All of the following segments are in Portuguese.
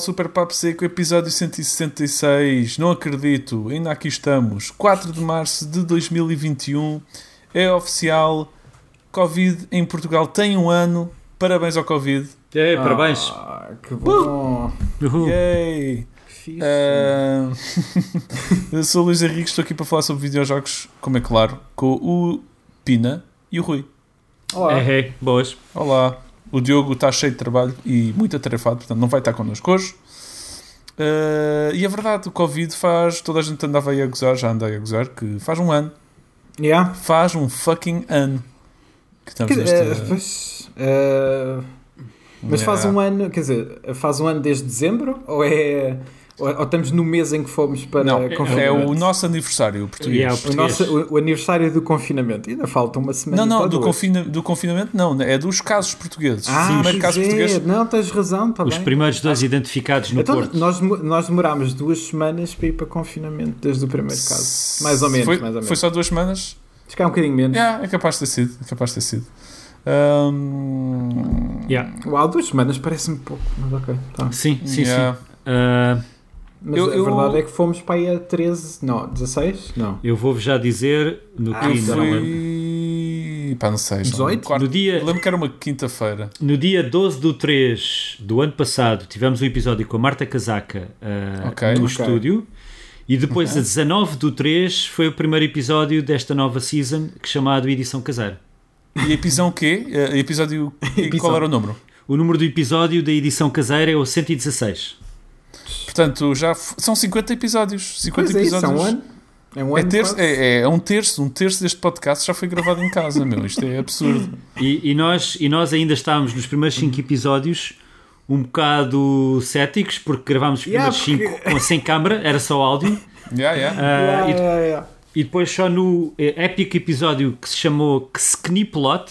Super Papo Seco, episódio 166. Não acredito, ainda aqui estamos. 4 de março de 2021. É oficial. Covid em Portugal tem um ano. Parabéns ao Covid. É, parabéns. Ah, que bom. Uhul. Yay! Ah, eu sou o Luís Henrique, estou aqui para falar sobre videojogos, como é claro, com o Pina e o Rui. Olá. É, é, boas. Olá, o Diogo está cheio de trabalho e muito atarefado, portanto não vai estar connosco hoje. Ah, e é verdade, o Covid faz. Toda a gente andava aí a gozar, já anda aí a gozar, que faz um ano. Yeah. Faz um fucking ano. Que estamos dizer, nesta. eh, pois, eh, mas faz Yeah. um ano, quer dizer, faz um ano desde dezembro? Ou é. Ou, ou estamos no mês em que fomos para Não, é o nosso aniversário português. Yeah, O, português. nosso, o, o aniversário do confinamento. Ainda falta uma semana. Não, não, do, confina- do confinamento não, é dos casos portugueses. Ah, o primeiro caso é. português. Não, tens razão, está Os bem. primeiros dois identificados no Então, Porto. nós, nós demorámos duas semanas para ir para confinamento desde o primeiro caso. Mais ou menos, Foi, mais ou menos. foi só duas semanas? Se calhar um bocadinho menos. Yeah, é capaz de ter sido. É capaz de ter sido. Ahm, Yeah. Uau, duas semanas parece-me pouco, mas ok. Tá. Sim, sim, yeah. sim. Ah, Mas Eu- a eu- verdade é que fomos para aí a 13, não, 16? Não. eu vou-vos já dizer no Ah, lembro. fui. Pá, não sei. já. 18? Quarto- No dia- lembro que era uma quinta-feira. No dia 12 do 3 do ano passado, tivemos um episódio com a Marta Casaca ah, Ok. no Ok. estúdio. E depois, a 19 do 3, foi o primeiro episódio desta nova season, que é chamado Edição Caseira. E episódio o quê? Eh, Episódio. Episódio. Qual era o número? O número do episódio da edição caseira é o 116. Portanto, já f- são 50 episódios. 50 Pois é, isso, é episódios. um ano. É um É, ano. terço- é, é um terço, um terço deste podcast já foi gravado em casa, meu. Isto é absurdo. E, e nós, e nós ainda estávamos nos primeiros 5 episódios um bocado céticos, porque gravámos os Yeah, primeiros 5 porque- sem câmara, era só áudio. Yeah, yeah. Ah, Yeah, e, yeah, yeah. e depois só no eh, épico episódio que se chamou Skniplot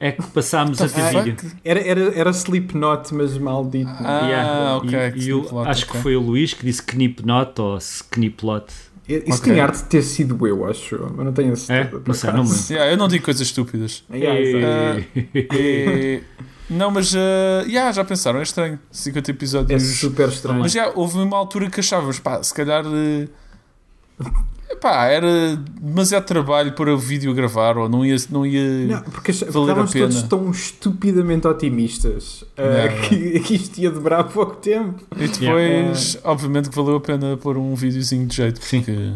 é que passámos a ter Fuck. vídeo. Era, era, era Slipknot, mas maldito. Ah, Yeah. ok. E, e eu acho ok. que foi o Luís que disse Knipnot ou Skniplot. Isso ok. tinha arte de ter sido eu, acho eu, mas não tenho certeza. É? Não sei, não. Yeah, eu não digo coisas estúpidas. Yeah. E- não, mas uh, yeah, já pensaram, é estranho. 50 É episódios. super estranho. mas já houve uma altura que achávamos, pá, se calhar. eh, pá, era demasiado trabalho para o vídeo a gravar, ou não ia. Não ia Não, porque valer a estávamos todos pena. tão estupidamente otimistas uh, Yeah. que, que isto ia demorar pouco tempo. E depois, obviamente, que valeu a pena pôr um videozinho de jeito, porque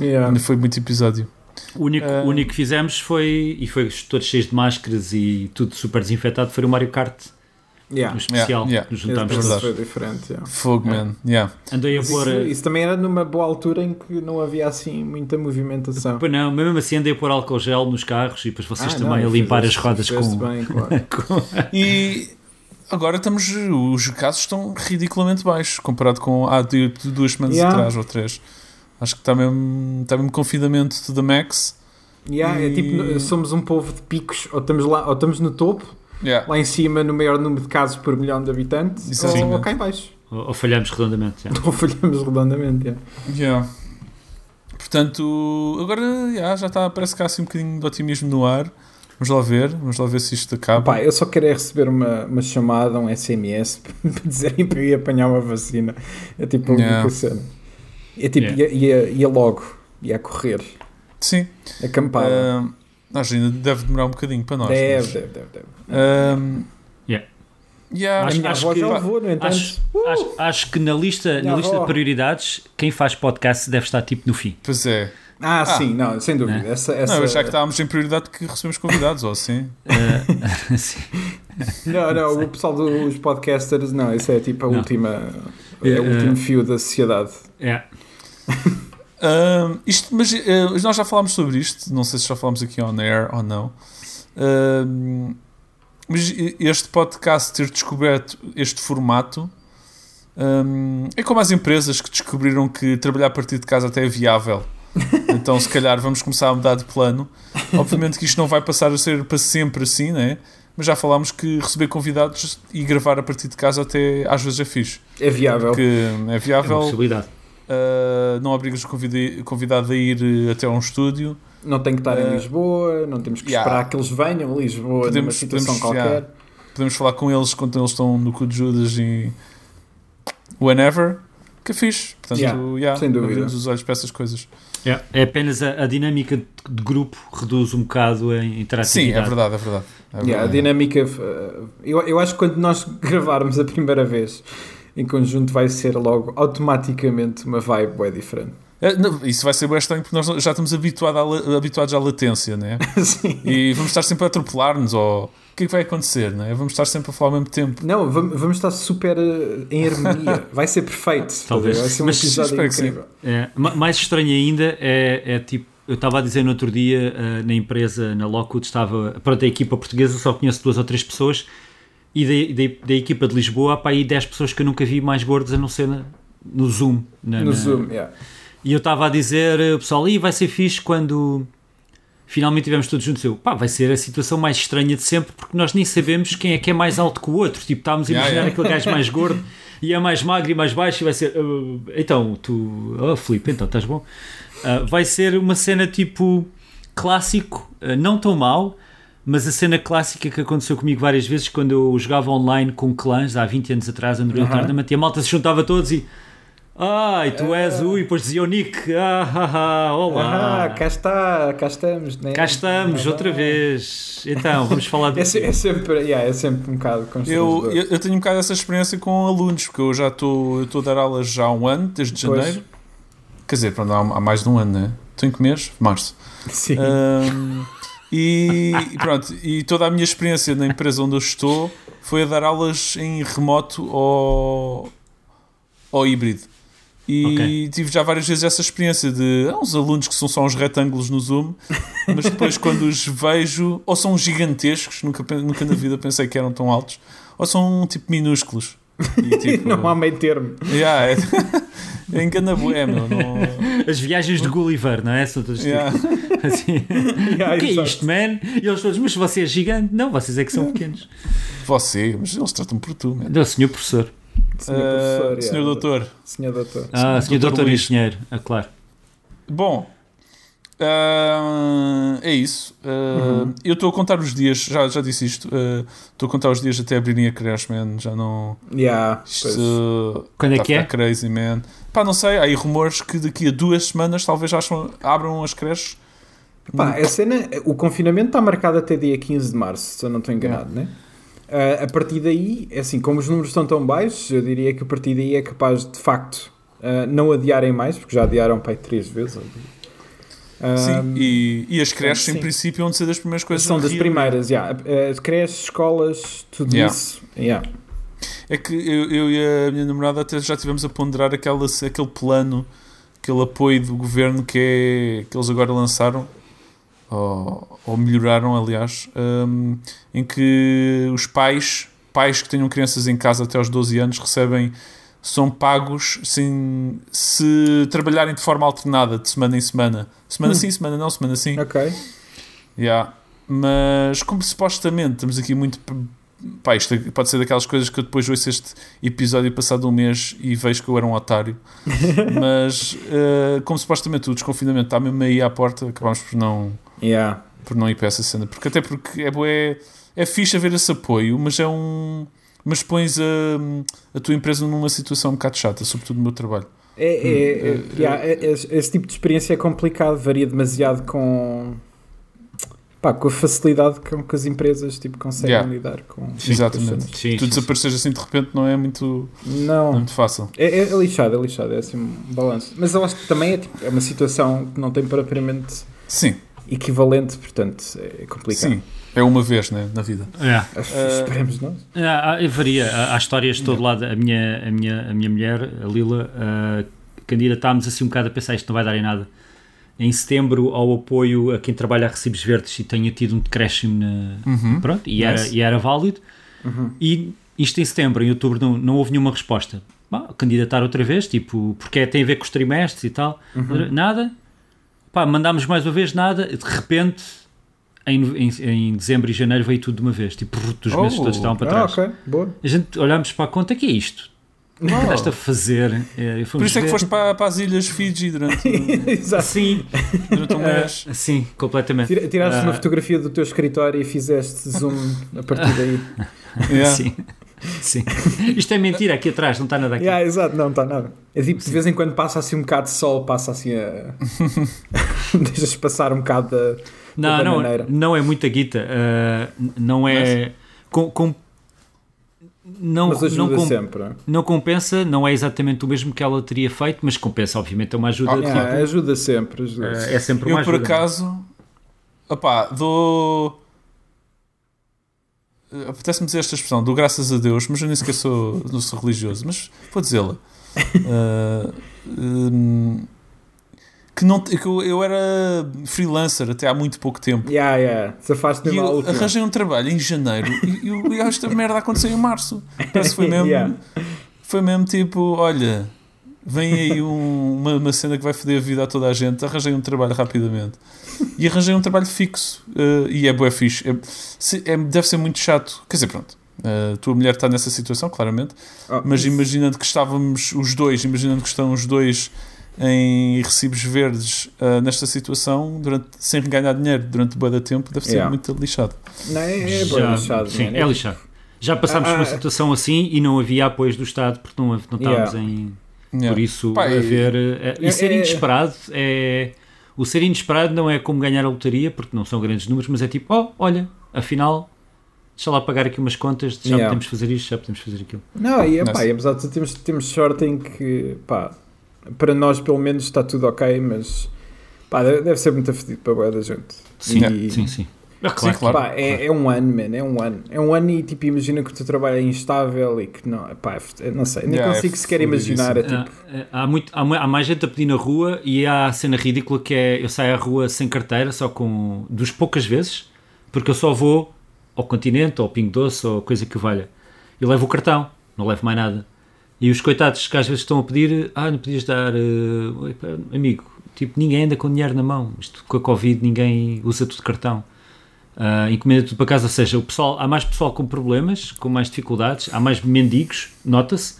Yeah. ainda foi muito episódio. O único, o único que fizemos foi, e foi todos cheios de máscaras e tudo super desinfetado, foi o Mario Kart, Yeah. o especial, Yeah, yeah. que juntámos todos. foi diferente. yeah. Fogo, man. Yeah. Andei a pôr. Isso, isso também era numa boa altura em que não havia assim muita movimentação. Pois não, mas mesmo assim andei a pôr álcool gel nos carros e depois vocês Ah, também não, a limpar fizeste- as rodas com. bem, claro. E agora estamos. Os casos estão ridiculamente baixos comparado com há duas semanas Yeah. atrás ou três. Acho que está mesmo, está mesmo confinamento to the max. Yeah, é E- tipo, somos um povo de picos, ou estamos, lá, ou estamos no topo, Yeah. lá em cima no maior número de casos por milhão de habitantes, Exatamente. ou cá em baixo. Ou, ou falhamos redondamente. já. Ou falhamos redondamente. yeah. Yeah. Portanto, agora yeah, já está, parece que há assim um bocadinho de otimismo no ar. Vamos lá ver, vamos lá ver se isto acaba. Pá, eu só quero é receber uma, uma chamada, um SMS para dizerem para eu ir apanhar uma vacina. É tipo a única Yeah. cena. É tipo, Yeah. ia, ia, ia logo, ia a correr, Sim, acampada. Ahm, acho que ainda deve demorar um bocadinho para nós. deve, mas- deve, deve, deve. Ahm, Yeah. yeah, A Acho- que- já levou, no entanto. Acho, acho, acho que na lista, na lista de prioridades, quem faz podcast deve estar tipo no fim. Pois é. Ah, Ah. sim, não, sem dúvida. Né? Essa, essa... Não, eu já que estávamos em prioridade que recebemos convidados, ou assim. Eh, sim. Não, não, o pessoal dos podcasters, não, isso é tipo a Não. última. É Eh, o último fio da sociedade. É. Isto, mas eh, nós já falámos sobre isto, não sei se já falámos aqui on air ou não. Mas este podcast ter descoberto este formato ahm, é como as empresas que descobriram que trabalhar a partir de casa até é viável. Então, se calhar, vamos começar a mudar de plano. Obviamente que isto não vai passar a ser para sempre assim, né? Mas já falámos que receber convidados e gravar a partir de casa até às vezes é fixe. É viável. É É uma viável, possibilidade. Uh, não obrigas o convida- convidado a ir uh, até a um estúdio. Não tem que estar em Eh, Lisboa, não temos que yeah. esperar que eles venham a Lisboa numa Podemos- situação podemos, qualquer. yeah. Podemos falar com eles quando eles estão no cu de Judas e whenever, que é fixe. Portanto, Yeah, yeah, sem dúvida. abrimos os olhos para essas coisas. É apenas a, a dinâmica de, grupo reduz um bocado a Sim, interatividade. é verdade, é verdade. É Yeah, a verdade. dinâmica. uh, Eu, eu acho que quando nós gravarmos a primeira vez em conjunto vai ser logo automaticamente uma vibe bem diferente. É, não, isso vai ser bem estranho porque nós já estamos habituado à habituados à latência, né? Sim. E vamos estar sempre a atropelar-nos, ou o que é que vai acontecer, né? Vamos estar sempre a falar ao mesmo tempo. Não, vamos, vamos estar super uh, em harmonia. Vai ser perfeito. Talvez. Vai ser um Mas espero que sim. É, ma- mais estranho ainda é, é tipo, eu estava a dizer no outro dia eh, na empresa, na Lockwood, estava, pronto, a equipa portuguesa só conheço duas ou três pessoas e da, da, equipa de Lisboa há para aí 10 pessoas que eu nunca vi mais gordas a não ser na- no Zoom. na- No na- Zoom, yeah. E eu estava a dizer, eh, pessoal, e vai ser fixe quando finalmente estivermos todos juntos. Eu, pá, vai ser a situação mais estranha de sempre porque nós nem sabemos quem é que é mais alto que o outro. Tipo, estávamos a Yeah, imaginar yeah. aquele gajo mais gordo e é mais magro e mais baixo e vai ser. "Ah, então, tu. Oh, Filipe, então estás bom? Ah, vai ser uma cena tipo clássico, ah, não tão mau. Mas a cena clássica que aconteceu comigo várias vezes quando eu jogava online com clãs há 20 anos atrás, Unreal Aham. Tournament, e a malta se juntava todos e Ai, tu és o. E depois dizia o Nick. Ah, ah, ah, olá. Ah, cá está, cá estamos, né? Cá estamos, Ah, outra vez. Então, vamos falar de. É, é sempre, yeah, é sempre um bocado Eu, eu, eu tenho um bocado essa experiência com alunos, porque eu já estou a dar aulas já há um ano, desde Pois. janeiro. Quer dizer, pronto, há, há mais de um ano, né? Em que mês? Março. Sim. Ahm, e, e pronto, e toda a minha experiência na empresa onde eu estou foi a dar aulas em remoto ou, ou híbrido. E Ok. tive já várias vezes essa experiência de há uns alunos que são só uns retângulos no Zoom, mas depois quando os vejo, ou são gigantescos, nunca, nunca na vida pensei que eram tão altos, ou são tipo minúsculos. E, tipo, não há meio termo. yeah, é, é engana meu. Não, As viagens de Gulliver, não é? São todos tipo, yeah. assim. Yeah, O que é isto, man? E eles todos, mas você é gigante? Não, vocês é que são pequenos. Você, mas eles tratam por tu, man. Não, senhor professor. Senhor professor, senhor doutor. Senhor doutor. Ah, senhor Doutor doutor Luís. engenheiro. Ah, claro. Bom, ah, é isso. Ah, Eu estou a contar os dias, já, já disse isto. ah, Estou a contar os dias até abrirem a creche, man. Já não. Yeah, Isto. Quando é tá que é? crazy, man. Pá, não sei. Há aí rumores que daqui a duas semanas talvez acham, abram as creches. Pá, a cena, o confinamento está marcado até dia 15 de março, se eu não estou enganado, né? Ah, a partir daí, é assim, como os números estão tão baixos, eu diria que a partir daí é capaz de, de facto, ah, não adiarem mais, porque já adiaram para aí três vezes. Sim, e, e as creches, em sim. princípio, vão ser das primeiras coisas são das primeiras, já. As creches, escolas, tudo Yeah. isso. Yeah. É que eu, eu e a minha namorada até já tivemos a ponderar aquela, aquele plano, aquele apoio do governo que, é, que eles agora lançaram, ou, ou melhoraram, aliás, hum, em que os pais, pais que tenham crianças em casa até aos 12 anos, recebem, são pagos sem, se trabalharem de forma alternada, de semana em semana. Semana sim, semana não, semana sim. Ok. Yeah. Mas como supostamente estamos aqui muito. Pá, isto pode ser daquelas coisas que eu depois ouço este episódio passado um mês e vejo que eu era um otário. Mas eh, como supostamente o desconfinamento está mesmo aí à porta, acabamos por não, Yeah. por não ir para essa cena. Porque até porque é, bué- é fixe haver esse apoio, mas é um. Mas pões a, a tua empresa numa situação um bocado chata, sobretudo no meu trabalho. É, é, é, Hum, é, yeah, é- esse, esse tipo de experiência é complicado, varia demasiado com, pá, com a facilidade com que as empresas tipo, conseguem Yeah. lidar com Sim, Exatamente. Sim, tu sim, desapareceres assim de repente não é muito, não é Não, muito fácil. é, é, é lixado, é lixado, é assim um balanço. Mas eu acho que também é, tipo, é uma situação que não tem propriamente Sim, equivalente, portanto é complicado. sim. É uma vez né, na vida. É. Ah, Esperemos nós. Ah, ah, varia. Há, há histórias de todo lado. A minha, a minha, a minha mulher, a Lila, ah, candidatámos assim um bocado a pensar isto não vai dar em nada. Em setembro, ao apoio a quem trabalha a recibos verdes e tenha tido um decréscimo na, Uhum. Pronto, e, era, Nice. e era válido. E isto em setembro, em outubro, não, não houve nenhuma resposta. Bah, candidatar outra vez, tipo, porque é- tem a ver com os trimestres e tal. Nada. Pá, mandámos mais uma vez, nada. De repente, em, em, em dezembro e janeiro veio tudo de uma vez. Tipo, os meses Oh. todos estavam para Ah, trás. ok, boa. A gente olhámos para a conta, o que é isto? O que é que estás a fazer? É, Por isso é que foste para, para as ilhas Fiji durante, Exato. Sim, durante um mês. sim, completamente. Tira- Tiraste Ah, uma fotografia do teu escritório e fizeste zoom a partir daí. Yeah. Sim. Sim. Isto é mentira aqui atrás, não está nada aqui. Yeah, exato, não está nada. É tipo, de vez em quando passa assim um bocado de sol, passa assim a. Deixas passar um bocado da. Não, não, bananeira. não é muita guita. uh, não é. Com, com- não, Mas não, ajuda com- sempre. não é? não compensa, não é exatamente o mesmo que ela teria feito, mas compensa, obviamente, é uma ajuda. Ah, tipo, Yeah, ajuda sempre. Ajuda uh, sempre. é sempre Eu, uma por ajuda. acaso, opá, dou. Apetece-me dizer esta expressão, dou graças a Deus, mas eu nem sequer sou, não sou religioso, mas vou dizê-la. Hum, que não, que eu, eu era freelancer até há muito pouco tempo. Yeah, yeah. E eu arranjei um trabalho em janeiro e, eu- e esta merda aconteceu em março. Parece que foi mesmo, Yeah. foi mesmo tipo: olha, vem aí um- uma, uma cena que vai foder a vida a toda a gente. Arranjei um trabalho rapidamente e arranjei um trabalho fixo eh, e é bué fixe. É, se- é- deve ser muito chato. Quer dizer, pronto. eh, a tua mulher está nessa situação, claramente, Oh, mas isso- imaginando que estávamos os dois, imaginando que estão os dois em recibos verdes ah, nesta situação, durante, sem ganhar dinheiro durante da tempo, deve ser Yeah. muito lixado. Não, é, é Já- lixado. Sim, man. é lixado. Já passámos Ah, por uma ah, situação assim e não havia apoios do Estado porque não, não estávamos Yeah. em. Yeah. Por isso, Pá, e- haver. eh, E É- ser é- inesperado é. O ser inesperado não é como ganhar a lotaria, porque não são grandes números, mas é tipo, oh, olha, afinal, deixa lá pagar aqui umas contas, já Yeah. podemos fazer isto, já podemos fazer aquilo. Não, e, epá, Nice. e apesar de tudo, temos, temos sorte em que, pá, para nós pelo menos está tudo ok, mas pá, deve, ser muito afetido para a boa da gente. Sim, E- sim, sim. Ah, Sim, claro. Pá, é, é um ano, man, é um ano. É um ano e tipo, imagina que o teu trabalho é instável e que não, pá, é- não sei, nem Yeah, é consigo sequer fodidíssimo. imaginar. É, tipo, Há, há muito, há, há mais gente a pedir na rua e há a cena ridícula que é eu saio à rua sem carteira, só com dos poucas vezes, porque eu ssó vou ao continente, ou ao Pingo Doce, ou coisa que o valha. E levo o cartão, não levo mais nada. E os coitados que às vezes estão a pedir, ah, não podias dar, pá, amigo, tipo, ninguém anda com dinheiro na mão. Isto com a Covid ninguém usa tudo cartão. Ah, encomenda tudo para casa, ou seja, o pessoal, há mais pessoal com problemas, com mais dificuldades, há mais mendigos, nota-se,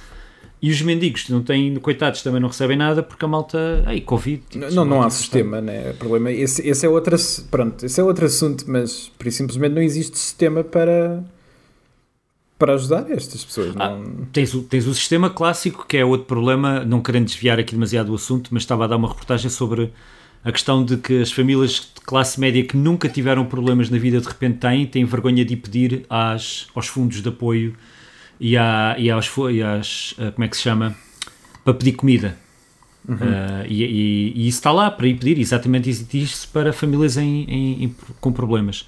e os mendigos não têm, coitados, também não recebem nada porque a malta, ai, Covid. tipo, não, não há sistema, né? Problema, esse, esse é outro, pronto, esse é outro assunto, mas por simplesmente não existe sistema para para ajudar estas pessoas. Ah, Não, Tens o, tens o sistema clássico, que é outro problema, não querendo desviar aqui demasiado o assunto, mas estava a dar uma reportagem sobre a questão de que as famílias de classe média que nunca tiveram problemas na vida de repente têm, têm vergonha de ir pedir às, aos fundos de apoio e, à, e, aos, e às, ah, como é que se chama, para pedir comida. Ah, e, e- e isso está lá para ir pedir, exatamente existe isso para famílias em, em- em- com problemas.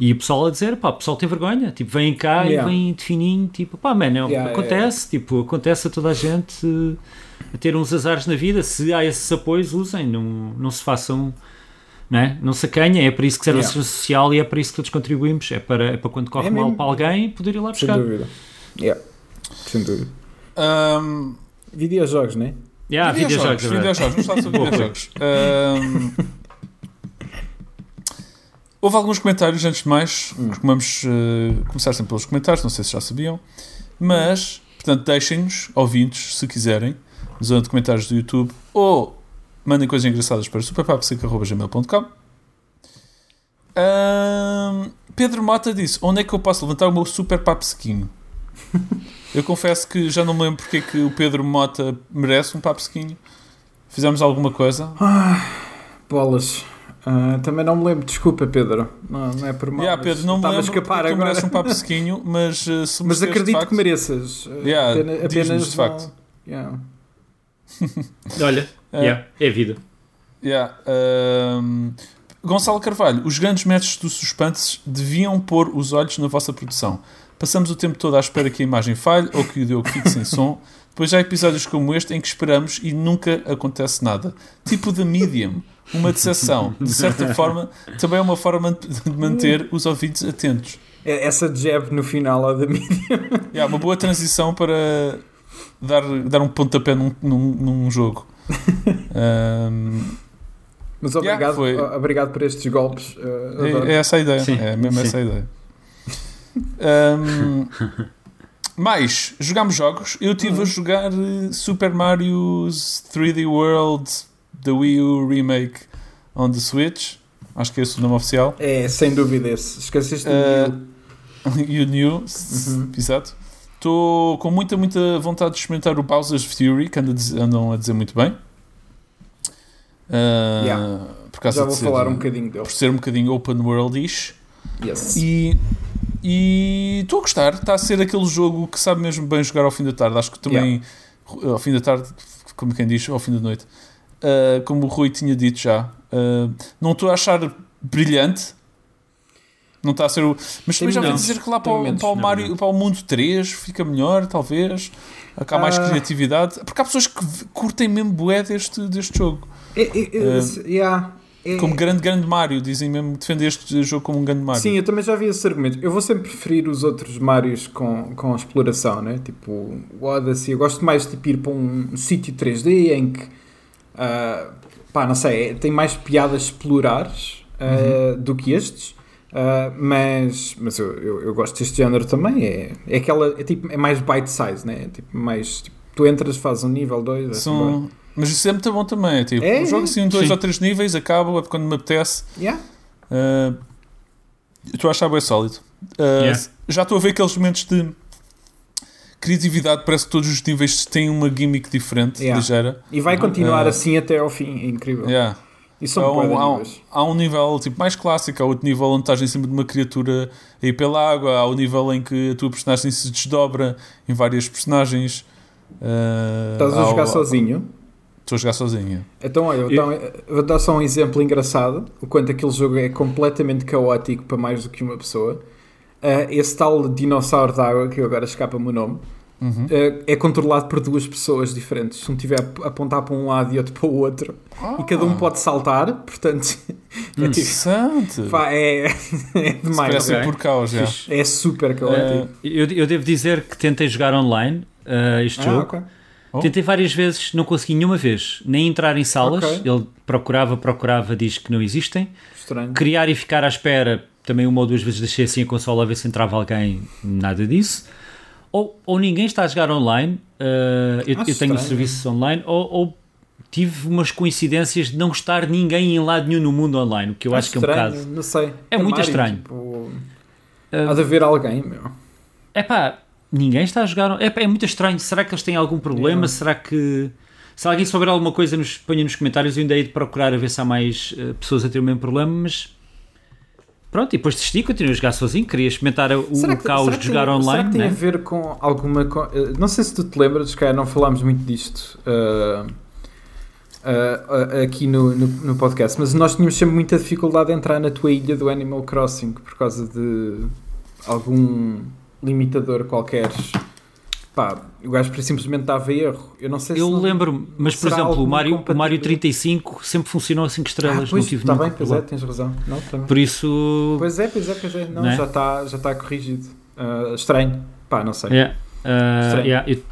E o pessoal a dizer, pá, o pessoal tem vergonha, tipo, vem cá Yeah. e vem de fininho, tipo, pá, mano, Yeah, acontece, tipo, acontece a toda a gente eh, a ter uns azares na vida, se há esses apoios, usem, não, não se façam, não é? Não se acanhem, é para isso que serve Yeah. a segurança social e é para isso que todos contribuímos, é para, é para quando corre É mal mesmo. para alguém, poder ir lá sem buscar. dúvida. Yeah, sem dúvida. Ahm, Videojogos, né? Yeah, videojogos, é verdade. videojogos, vamos falar sobre videojogos. Ahm, houve alguns comentários antes de mais. Hum. Vamos eh, começar sempre pelos comentários, não sei se já sabiam. Mas, portanto, deixem-nos, ouvintes, se quiserem, na zona de comentários do YouTube ou mandem coisas engraçadas para superpapseca.gmail.com. Ahm, Pedro Mota disse: Onde é que eu posso levantar o meu super papsequinho? Eu confesso que já não me lembro porque é que o Pedro Mota merece um papsequinho. Fizemos alguma coisa? Bolas. Ah, também não me lembro, desculpa, Pedro. Não, não é por mal. yeah, mas Pedro, não me estava a lembro escapar agora. mereces um papsequinho, mas uh, se Mas acredito facto, que mereças. Ah, Yeah, apena- diz-nos, apenas de não- facto. Yeah. Olha, É. yeah, é vida. Yeah, ahm, Gonçalo Carvalho, os grandes mestres do suspense deviam pôr os olhos na vossa produção. Passamos o tempo todo à espera que a imagem falhe ou que o Diogo fique sem som. Depois há episódios como este em que esperamos e nunca acontece nada. Tipo The Medium, uma decepção. De certa forma, também é uma forma de manter os ouvidos atentos. É- Essa jab no final ao da mídia. Yeah, uma boa transição para dar, dar um pontapé num, num, num jogo. Ahm, Mas Yeah, obrigado, foi- o- obrigado por estes golpes. adoro. É, é essa a ideia. Sim, é mesmo sim. essa a ideia. Ahm, mais, jogámos jogos. Eu estive a jogar eh, Super Mario 3D World The Wii U Remake on the Switch. Acho que é esse o nome oficial. É, sem dúvida esse. Esqueceste e o New, Uhum. exato. Estou com muita, muita vontade de experimentar o Bowser's Fury, que andam a dizer muito bem. Ah, Yeah. Por causa Já de vou ser, falar um bocadinho dele. por ser um bocadinho open world-ish. Yes. E e estou a gostar. Está a ser aquele jogo que sabe mesmo bem jogar ao fim da tarde. Acho que também, ao fim da tarde, como quem diz, ao fim da noite. Ah, como o Rui tinha dito já. Ah, não estou a achar brilhante. Não está a ser o. Mas também já ouvi dizer que lá para o, para o, Mario, não. para o mundo 3 fica melhor, talvez. Há mais Ah. criatividade. Porque há pessoas que curtem mesmo bué deste, deste jogo. Se- yeah, Como grande, grande Mario. Dizem mesmo defender este jogo como um grande Mario. Sim, eu também já vi esse argumento. Eu vou sempre preferir os outros Marios com, com exploração, né? Tipo, o Odyssey. Eu gosto mais de tipo, ir para um sítio 3D em que, ah, pá, não sei, tem mais piadas explorares ah, do que estes. Ah, mas mas eu, eu, eu gosto deste género também. É, é aquela, é, tipo, é mais bite size, né? É tipo, mais, tipo, tu entras, fazes um nível 2. São... Mas isso é muito bom também. é Tipo, É, um jogo é. assim, um, dois Sim. ou três níveis, acabo é quando me apetece. Yeah. Uh, estou a achar bem sólido. Uh, Yeah. Já estou a ver aqueles momentos de criatividade. Parece que todos os níveis têm uma gimmick diferente, Yeah. ligeira. E vai continuar Ah. assim até ao fim. É incrível. Yeah. E Há, um, há, um, há um nível tipo, mais clássico, há outro nível onde estás em cima de uma criatura a ir pela água, há o nível em que a tua personagem se desdobra em várias personagens. Uh, Estás a jogar o- sozinho. Estou a jogar sozinho. Então, olha, eu eu vou dar só um exemplo engraçado. O quanto aquele jogo é completamente caótico para mais do que uma pessoa. Ah, esse tal dinossauro d'água, que agora escapa-me o nome, Uhum. ah, é controlado por duas pessoas diferentes. Se um tiver a apontar para um lado e outro para o outro. E cada um pode saltar, portanto, é, tipo, Interessante. pá, é, é demais. Parece ok. ser por caos. Fixe. É super caótico. Eu, eu devo dizer que tentei jogar online uh, este ah, jogo. ok. Oh. Tentei várias vezes, não consegui nenhuma vez. Nem entrar em salas. Ok. Ele procurava, procurava, diz que não existem. Estranho. Criar e ficar à espera, também uma ou duas vezes deixei assim a consola a ver se entrava alguém, nada disso. Ou, ou ninguém está a jogar online, uh, eu, Acho eu tenho estranho. serviços online, ou, ou tive umas coincidências de não estar ninguém em lado nenhum no mundo online, o que eu acho que é um estranho, bocado. Não sei. É muito Mario, estranho. Tipo, Ah, há de haver alguém, meu. É pá, ninguém está a jogar. É, pá, é muito estranho. Será que eles têm algum problema? Yeah. Será que. Se alguém souber alguma coisa, nos ponha nos comentários. Eu ainda hei de procurar a ver se há mais eh, pessoas a ter o mesmo problema, mas. Pronto, e depois desisti, continuei a jogar sozinho. Queria experimentar o, o caos será de que jogar tem, online. Será que tem né? a ver com alguma. co- eh, Não sei se tu te lembras, que não falámos muito disto ah, ah, ah, aqui no, no, no podcast, mas nós tínhamos sempre muita dificuldade em entrar na tua ilha do Animal Crossing por causa de algum limitador qualquer. Pá, o gajo simplesmente dava erro. Eu não sei Eu se. não- lembro-me, mas por exemplo, o Mario, o Mario compatibilidade? 35 sempre funcionou a 5 Ah, estrelas, pois, não tive está bem, pois é, tens razão. Não, também. Por isso. Pois é, pois é, pois é. Não, Né? já está já tá corrigido. Ah, estranho. Pá, não sei. yeah, uh, Estranho. yeah, eu-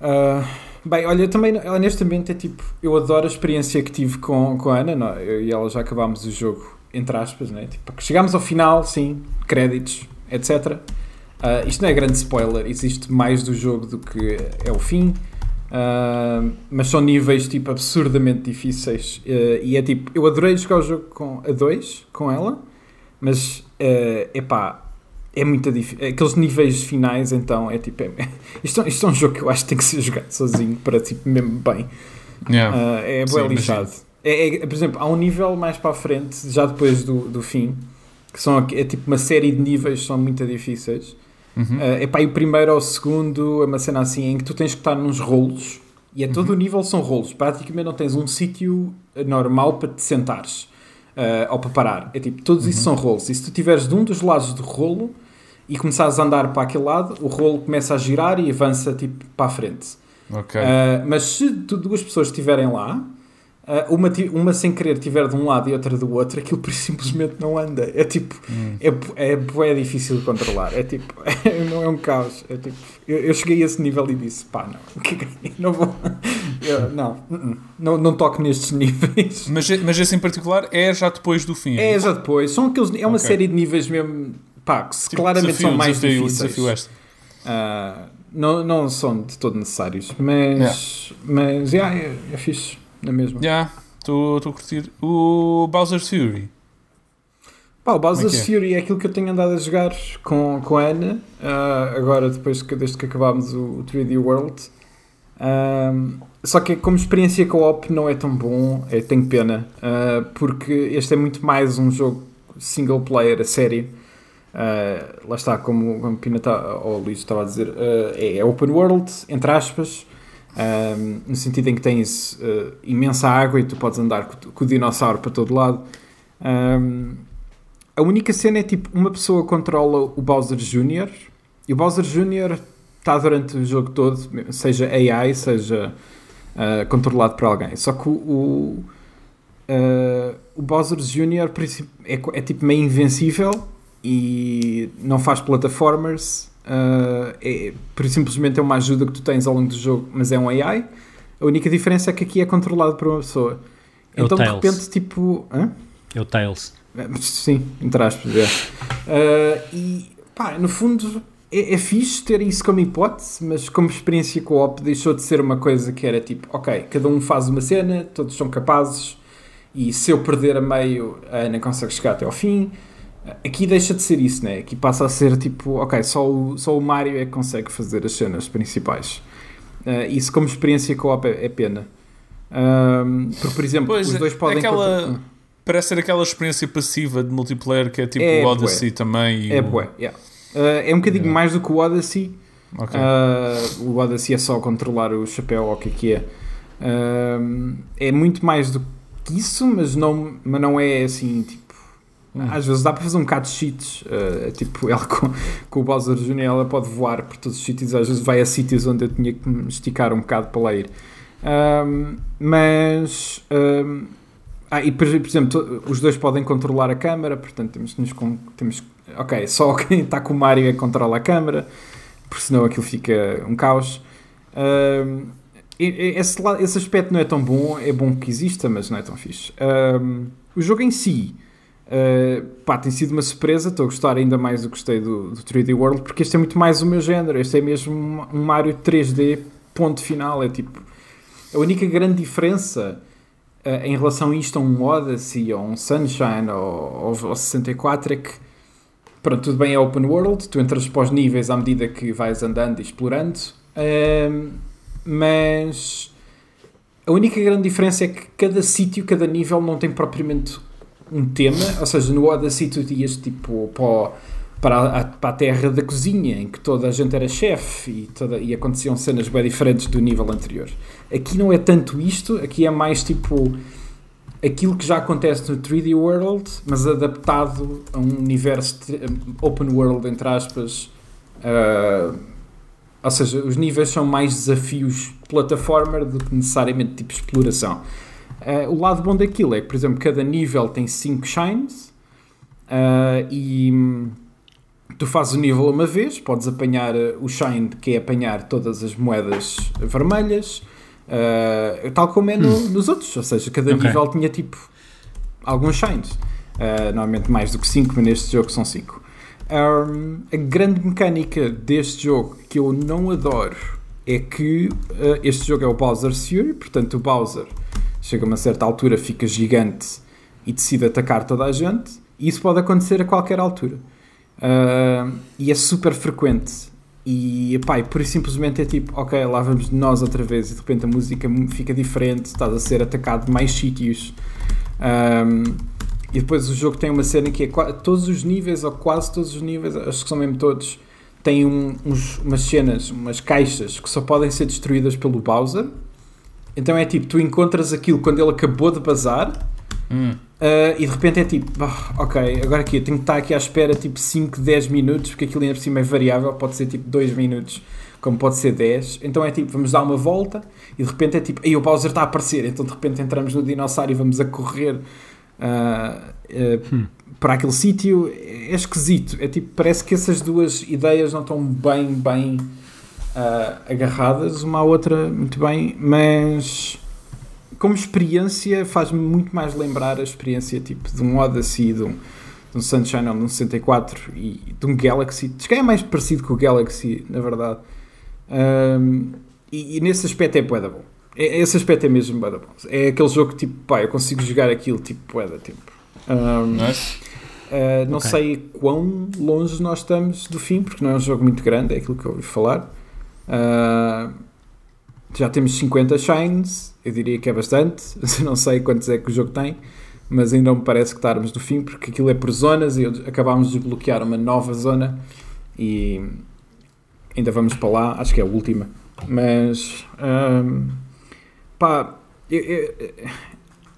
Ah, bem, olha, eu também, honestamente, é tipo, eu adoro a experiência que tive com, com a Ana, não, eu e ela já acabámos o jogo, entre aspas, né? Tipo, chegámos ao final, sim, créditos, etc. Ah, isto não é grande spoiler, existe mais do jogo do que é o fim, ah, mas são níveis, tipo, absurdamente difíceis, Ah, e é tipo, eu adorei jogar o jogo com a dois, com ela, mas, é epá, é muito difícil. Aqueles níveis finais, então, é tipo. É, isto, é- isto é um jogo que eu acho que tem que ser jogado sozinho para, tipo, mesmo bem. Yeah. Ah, é bem lixado. É, é- por exemplo, há um nível mais para a frente, já depois do, do fim, que são é tipo uma série de níveis que são muito difíceis. Uhum. Ah, é para o primeiro ou o segundo, é uma cena assim em que tu tens que estar nos rolos e é todo o nível são rolos. Praticamente não tens um sítio normal para te sentares ah, ou para parar. É tipo, todos isso são rolos. E se tu estiveres de um dos lados do rolo e começares a andar para aquele lado, o rolo começa a girar e avança tipo para a frente. Ok. Ah, mas se tu- duas pessoas estiverem lá, ah, uma, ti- uma sem querer estiver de um lado e outra do outro, aquilo simplesmente não anda. É tipo, Hum. é, é, bué difícil de controlar. É tipo, não é um caos. É tipo, eu, eu cheguei a esse nível e disse: pá, não, não vou, eu- não, uh-uh, não, não toco nestes níveis. Mas, mas esse em particular é já depois do fim. É já depois, são aqueles, é uma Ok. série de níveis mesmo, pá, que Tipo, claramente desafio, são mais desafio, difíceis. desafio extra. Ah, não, não são de todo necessários, mas, mas yeah, é, é fixe, na mesma. Já, estou a curtir. O Bowser's Fury. Pá, o Bowser's é é? Fury é aquilo que eu tenho andado a jogar com, com a Ana, ah, agora depois que, desde que acabámos o, o 3D World. Só que como experiência co-op não é tão bom, é, tenho pena, ah, porque este é muito mais um jogo single player, a sério. Ah, lá está, como, como o Pina tá, ou o Luís estava a dizer, é open world, entre aspas, ahm, no sentido em que tens ah, imensa água e tu podes andar com, com o dinossauro para todo lado. Ahm, a única cena é tipo, uma pessoa controla o Bowser Jr. e o Bowser Jr. está durante o jogo todo, seja AI, seja ah, controlado por alguém. Só que o, ah, o Bowser Jr. é, é tipo meio invencível e não faz plataformers. Ah, é, por simplesmente é uma ajuda que tu tens ao longo do jogo, mas é um AI. A única diferença é que aqui é controlado por uma pessoa. É então de repente, tipo. Hã? É o Tails. Sim, entre aspas, é. Ah, e pá, no fundo é, é fixe ter isso como hipótese, mas como experiência co-op deixou de ser uma coisa que era tipo, ok, cada um faz uma cena, todos são capazes, e se eu perder a meio, a Ana consegue chegar até ao fim. Aqui deixa de ser isso, né? Aqui passa a ser tipo, ok, só o, só o Mario é que consegue fazer as cenas principais. Ah, isso como experiência co-op é, é pena. Ahm, porque, por exemplo, Pois, os dois podem. aquela- contra- Parece ser aquela experiência passiva de multiplayer que é tipo É o Odyssey também. É o- bué, yeah. Uh, é um bocadinho Yeah. mais do que o Odyssey. Ok. Uh, o Odyssey é só controlar o chapéu ou o que é que é. É muito mais do que isso, mas não, mas não é assim, tipo... Hum. Às vezes dá para fazer um bocado de cheats. uh, tipo, ela com, com o Bowser Jr. ela pode voar por todos os sítios. Às vezes vai a sítios onde eu tinha que me esticar um bocado para lá ir. Um, mas... um, ah, e por, por exemplo, os dois podem controlar a câmara, portanto temos que nos temos ok, só quem está com o Mario é que controla a câmara, porque senão aquilo fica um caos. Esse, esse aspecto não é tão bom, é bom que exista, mas não é tão fixe. O jogo em si, ah, pá, tem sido uma surpresa, estou a gostar ainda mais do que gostei do, do 3D World, porque este é muito mais o meu género, este é mesmo um, Mario 3D, ponto final, é tipo... A única grande diferença eh, em relação a isto, a um Odyssey ou um Sunshine ou, ou, ou 64, é que pronto, tudo bem é open world, tu entras para os níveis à medida que vais andando e explorando, ehm, mas a única grande diferença é que cada sítio, cada nível não tem propriamente um tema, ou seja, no Odyssey tu ias tipo para, para, a, para a terra da cozinha, em que toda a gente era chefe e, toda, e aconteciam cenas bem diferentes do nível anterior. Aqui não é tanto isto, aqui é mais tipo aquilo que já acontece no 3D World, mas adaptado a um universo open world, entre aspas. ah, ou seja, os níveis são mais desafios plataformer do que necessariamente tipo exploração. Ah, o lado bom daquilo é que, por exemplo, cada nível tem 5 shines ah, e hum, tu fazes o nível uma vez, podes apanhar ah, o shine, que é apanhar todas as moedas vermelhas, ah, tal como é no- nos outros, ou seja, cada Ok. nível tinha tipo alguns shines. Normalmente mais do que 5, mas neste jogo são 5. a grande mecânica deste jogo que eu não adoro é que este jogo é o Bowser's Fury, portanto o Bowser chega a uma certa altura, fica gigante e decide atacar toda a gente, e isso pode acontecer a qualquer altura. Ah, e é super frequente. E pá, e por isso simplesmente é tipo, ok, lá vamos nós outra vez, e de repente a música fica diferente, estás a ser atacado de mais sítios. Ahm, e depois o jogo tem uma cena que é todos os níveis, ou quase todos os níveis, acho que são mesmo todos, têm um- uns, umas cenas, umas caixas que só podem ser destruídas pelo Bowser. Então é tipo, tu encontras aquilo quando ele acabou de bazar. Hum. Uh, e de repente é tipo, "Ah, ok, agora aqui eu tenho que estar aqui à espera tipo 5, 10 minutos, porque aquilo ainda por cima é variável, pode ser tipo 2 minutos, como pode ser 10. Então é tipo, vamos dar uma volta e de repente é tipo, aí o Bowser está a aparecer, então de repente entramos no dinossauro e vamos a correr uh, uh, para aquele sítio. É esquisito, é tipo, parece que essas duas ideias não estão bem, bem uh, agarradas uma à outra muito bem, mas como experiência faz-me muito mais lembrar a experiência tipo de um Odyssey, de um, de um Sunshine de um 64 e de um Galaxy. Acho que é mais parecido com o Galaxy, na verdade. Um, e, e nesse aspecto é bué da bom. É- Esse aspecto é mesmo bué da bom. É aquele jogo que tipo, pá, eu consigo jogar aquilo tipo bué da tempo. Um, Nice. Uh, não Ok. sei quão longe nós estamos do fim, porque não é um jogo muito grande, é aquilo que eu ouvi falar. Uh, já temos 50 shines, eu diria que é bastante. não sei quantos é que o jogo tem, mas ainda não me parece que estarmos no fim, porque aquilo é por zonas e acabámos de desbloquear uma nova zona e ainda vamos para lá, acho que é a última. Mas um, pá, eu- eu-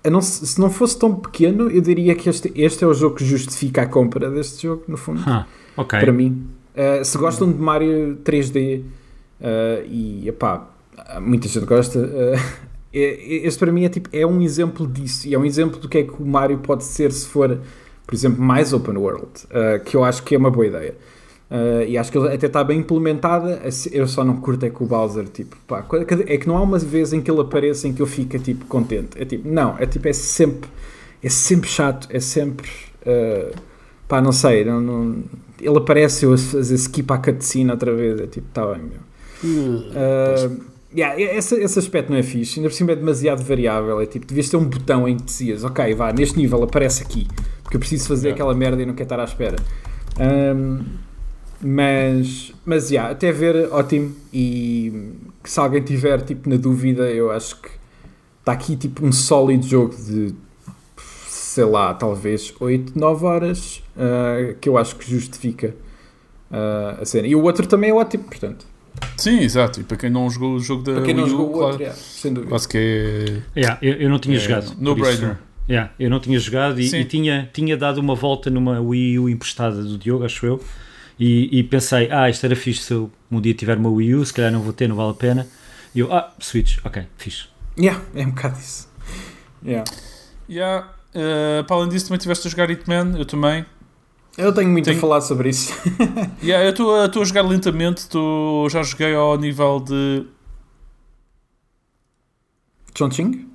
eu não- se não fosse tão pequeno, eu diria que este, este é o jogo que justifica a compra deste jogo, no fundo Ah, ok. para mim. Uh, se gostam de Mario 3D uh, e epá, muita gente gosta, uh, é- este para mim é, tipo, é um exemplo disso e é um exemplo do que é que o Mario pode ser se for, por exemplo, mais open world, uh, que eu acho que é uma boa ideia. Uh, e acho que ele até está bem implementada. Eu só não curto é com o Bowser. Tipo, pá, é que não há uma vez em que ele apareça em que eu fique tipo, contente. É tipo, não, é tipo, é sempre, é sempre chato, é sempre. uh, pá, não sei, não, não- ele aparece eu a fazer skip à cutscene outra vez. É tipo, tá bem, meu. Uh, yeah, esse, esse aspecto não é fixe, ainda por cima é demasiado variável. É tipo, devias ter um botão em que dizias, ok, vá, neste nível aparece aqui, porque eu preciso fazer Yeah. aquela merda e não quero estar à espera. Um, mas, mas yeah, até ver, ótimo. E se alguém tiver tipo na dúvida, eu acho que está aqui tipo um sólido jogo de sei lá, talvez 8, 9 horas uh, que eu acho que justifica uh, a cena. E o outro também é ótimo, portanto. Sim, exato. E para quem não jogou o jogo da Para quem não Wii U, jogou o outro, claro, yeah, sem dúvida. quase que é, Yeah, eu, eu não tinha é jogado. no brainer. Yeah, eu não tinha jogado e, e tinha, tinha dado uma volta numa Wii U emprestada do Diogo, acho eu, e, e pensei, ah, isto era fixe se eu um dia tiver uma Wii U, se calhar não vou ter, não vale a pena. E eu, ah, Switch, ok, fixe. Yeah, é um bocado isso. Yeah. Yeah. Uh, para além disso, também estiveste a jogar Hitman, eu também. Eu tenho muito Tenho- a falar sobre isso. Yeah, eu estou a- estou a jogar lentamente, tô, já joguei ao nível de. Chongqing?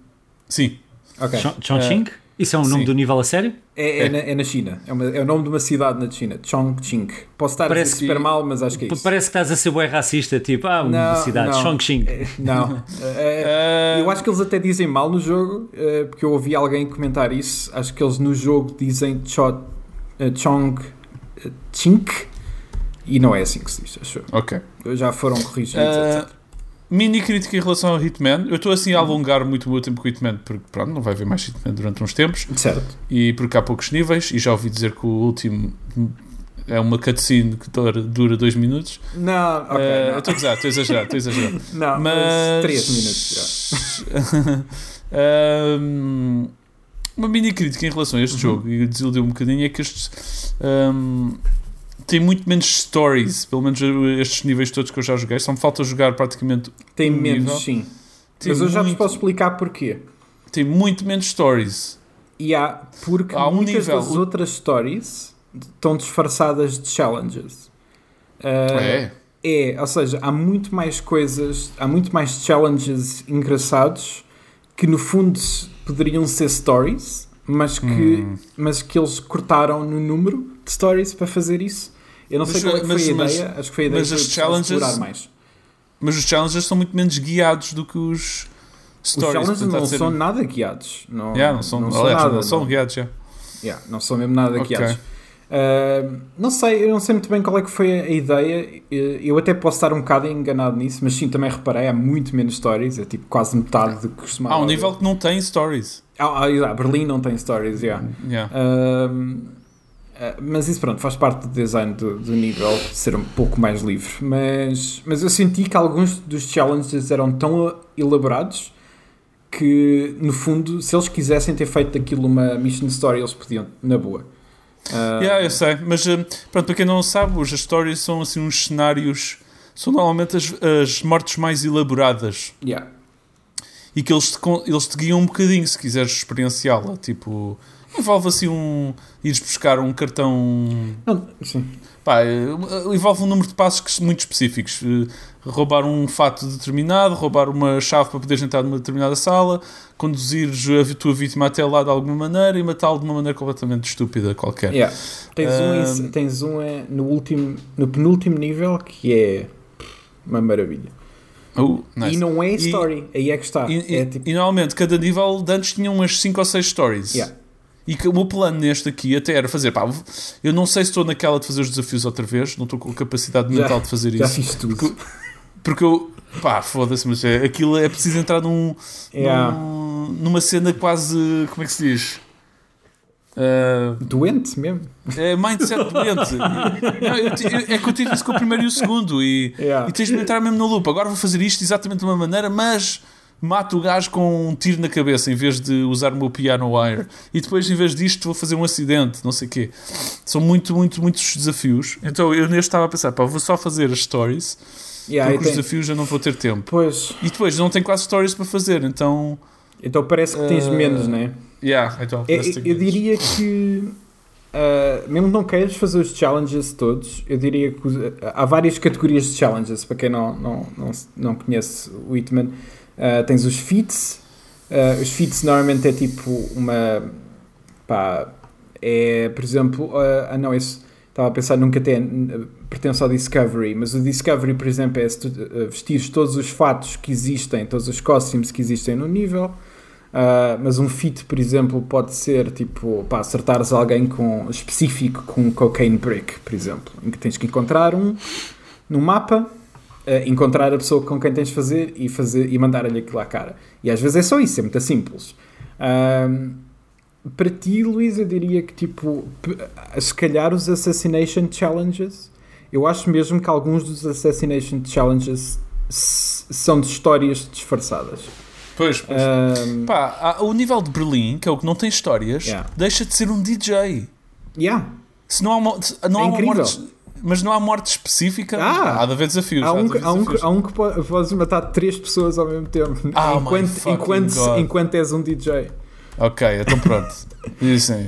Sim, Ok. Chon- Chongqing? Isso é um nome sim. do nível a sério? É, é, na, é na China. É, uma- é o nome de uma cidade na China. Chongqing. Posso estar Parece a dizer super que- mal, mas acho que é isso. Parece que estás a ser bué racista, tipo, ah, uma Não, cidade, não. Chongqing. É, Não. É, Uh, eu acho que eles até dizem mal no jogo, eh, porque eu ouvi alguém comentar isso. Acho que eles no jogo dizem Cho, eh, Chong Chink e não é assim que se diz, acho. Ok. Já foram corrigidos, Uh, etc. mini crítica em relação ao Hitman. Eu estou assim a alongar muito o meu tempo com o Hitman, porque pronto, não vai haver mais Hitman durante uns tempos. Certo. E porque há poucos níveis. E já ouvi dizer que o último é uma cutscene que dura, dois minutos. Não, ok. Uh, não. Estou a estou a exagerar, estou a exagerar. não, Mas. 3 minutos já. Um, uma mini crítica em relação a este jogo e desiludiu um bocadinho é que estes um, tem muito menos stories, pelo menos estes níveis todos que eu já joguei. Só me falta jogar praticamente. Tem um menos, nível. sim. Tem Mas eu já vos posso explicar porquê. Tem muito menos stories. E há, porque Há um muitas nível. das outras stories estão disfarçadas de challenges. Uh, é. É, ou seja, há muito mais coisas, há muito mais challenges engraçados que no fundo poderiam ser stories, mas que, Hum. mas que eles cortaram no número de stories para fazer isso. Eu não Mas, sei qual é que mas- foi a mas- ideia, acho que foi a ideia mas as challenges- explorar mais. Mas os challenges são muito menos guiados do que os Os stories. challenges portanto, há não ser- são nada guiados. Não, Yeah, não são, não são aliás, nada. não são guiados já. Yeah, não são mesmo nada Ok. guiados. Uh, não sei, eu não sei muito bem qual é que foi a ideia. Uh, Eu até posso estar um bocado enganado nisso, mas sim, também reparei, há muito menos stories, é tipo quase metade do que costumava Há um nível que não tem stories. Ah, ah, Berlim não tem stories, yeah. Yeah. Um, ah, mas isso pronto, faz parte do design do, do nível ser um pouco mais livre. Mas, mas eu senti que alguns dos challenges eram tão elaborados que no fundo, se eles quisessem ter feito daquilo uma mission story, eles podiam, na boa. Ah, Yeah, eu sei, mas eh, pronto, para quem não sabe, os stories são assim uns cenários, são normalmente as, as mortes mais elaboradas yeah. e que eles te, eles te guiam um bocadinho se quiseres experienciá-la. Tipo, envolve assim um. ires buscar um cartão. Não, sim. Pá, eh, envolve um número de passos que- muito específicos. Roubar um fato determinado, roubar uma chave para poderes entrar numa determinada sala, conduzir a tua vítima até lá de alguma maneira e matá-lo de uma maneira completamente estúpida qualquer. Yeah. Tens um, Um, tens um eh, no, último, no penúltimo nível que é uma maravilha. Oh, nice. E não é E- story, aí é que está. E, e- é tipo, e normalmente cada nível de antes tinha umas 5 ou 6 stories. Yeah. E que o meu plano neste aqui até era fazer, pá, eu não sei se estou naquela de fazer os desafios outra vez, não estou com a capacidade Já- mental de fazer Já isso. fiz tudo. Porque, porque eu, pá, foda-se, mas é, aquilo é preciso entrar num, Yeah. num- numa cena quase, como é que se diz? Ah, Doente mesmo. é mindset doente. Não, eu eu- é que eu tive isso com o primeiro e o segundo e, Yeah. e tens de entrar mesmo no loop. Agora vou fazer isto exatamente da mesma maneira, mas mato o gajo com um tiro na cabeça em vez de usar o meu piano wire. E depois, em vez disto, vou fazer um acidente, não sei o quê. São muito, muito, muitos desafios. Então eu neste estava a pensar, pá, vou só fazer as stories, Yeah, porque os tem- desafios eu não vou ter tempo. Pois, E depois não tenho quase stories para fazer, então. então parece que tens Ah, menos, não é? Yeah, então Eu, eu diria que, ah, mesmo que não queiras fazer os challenges todos, eu diria que os- há várias categorias de challenges. Para quem não, não, não, não conhece o Hitman, ah, tens os feats. Ah, os feats normalmente é tipo uma. Pá, é, por exemplo, ah, não, esse. Estava a pensar, nunca n- pertence ao Discovery, mas o Discovery, por exemplo, é ah, vestires todos os fatos que existem, todos os costumes que existem no nível. Uh, mas um feat, por exemplo, pode ser tipo, pá, acertares alguém com, específico com um cocaine break, por exemplo, em que tens que encontrar um no mapa, uh, encontrar a pessoa com quem tens de fazer e, fazer, e mandar-lhe aquilo à cara. E às vezes é só isso, é muito simples. Um, para ti, Luís, eu diria que tipo, se calhar os Assassination Challenges, eu acho mesmo que alguns dos Assassination Challenges são de histórias disfarçadas. Pois, pois. Um, Pá, o nível de Berlim, que é o que não tem histórias, Yeah. deixa de ser um DJ. yeah. Se não há uma, se não É há uma morte, mas não há morte específica, Ah! há de haver desafios. Há um, há, um, que- desafios. há um que po- podes matar três pessoas ao mesmo tempo Oh enquanto, enquanto, enquanto és um DJ. Ok, então pronto. Isso, é.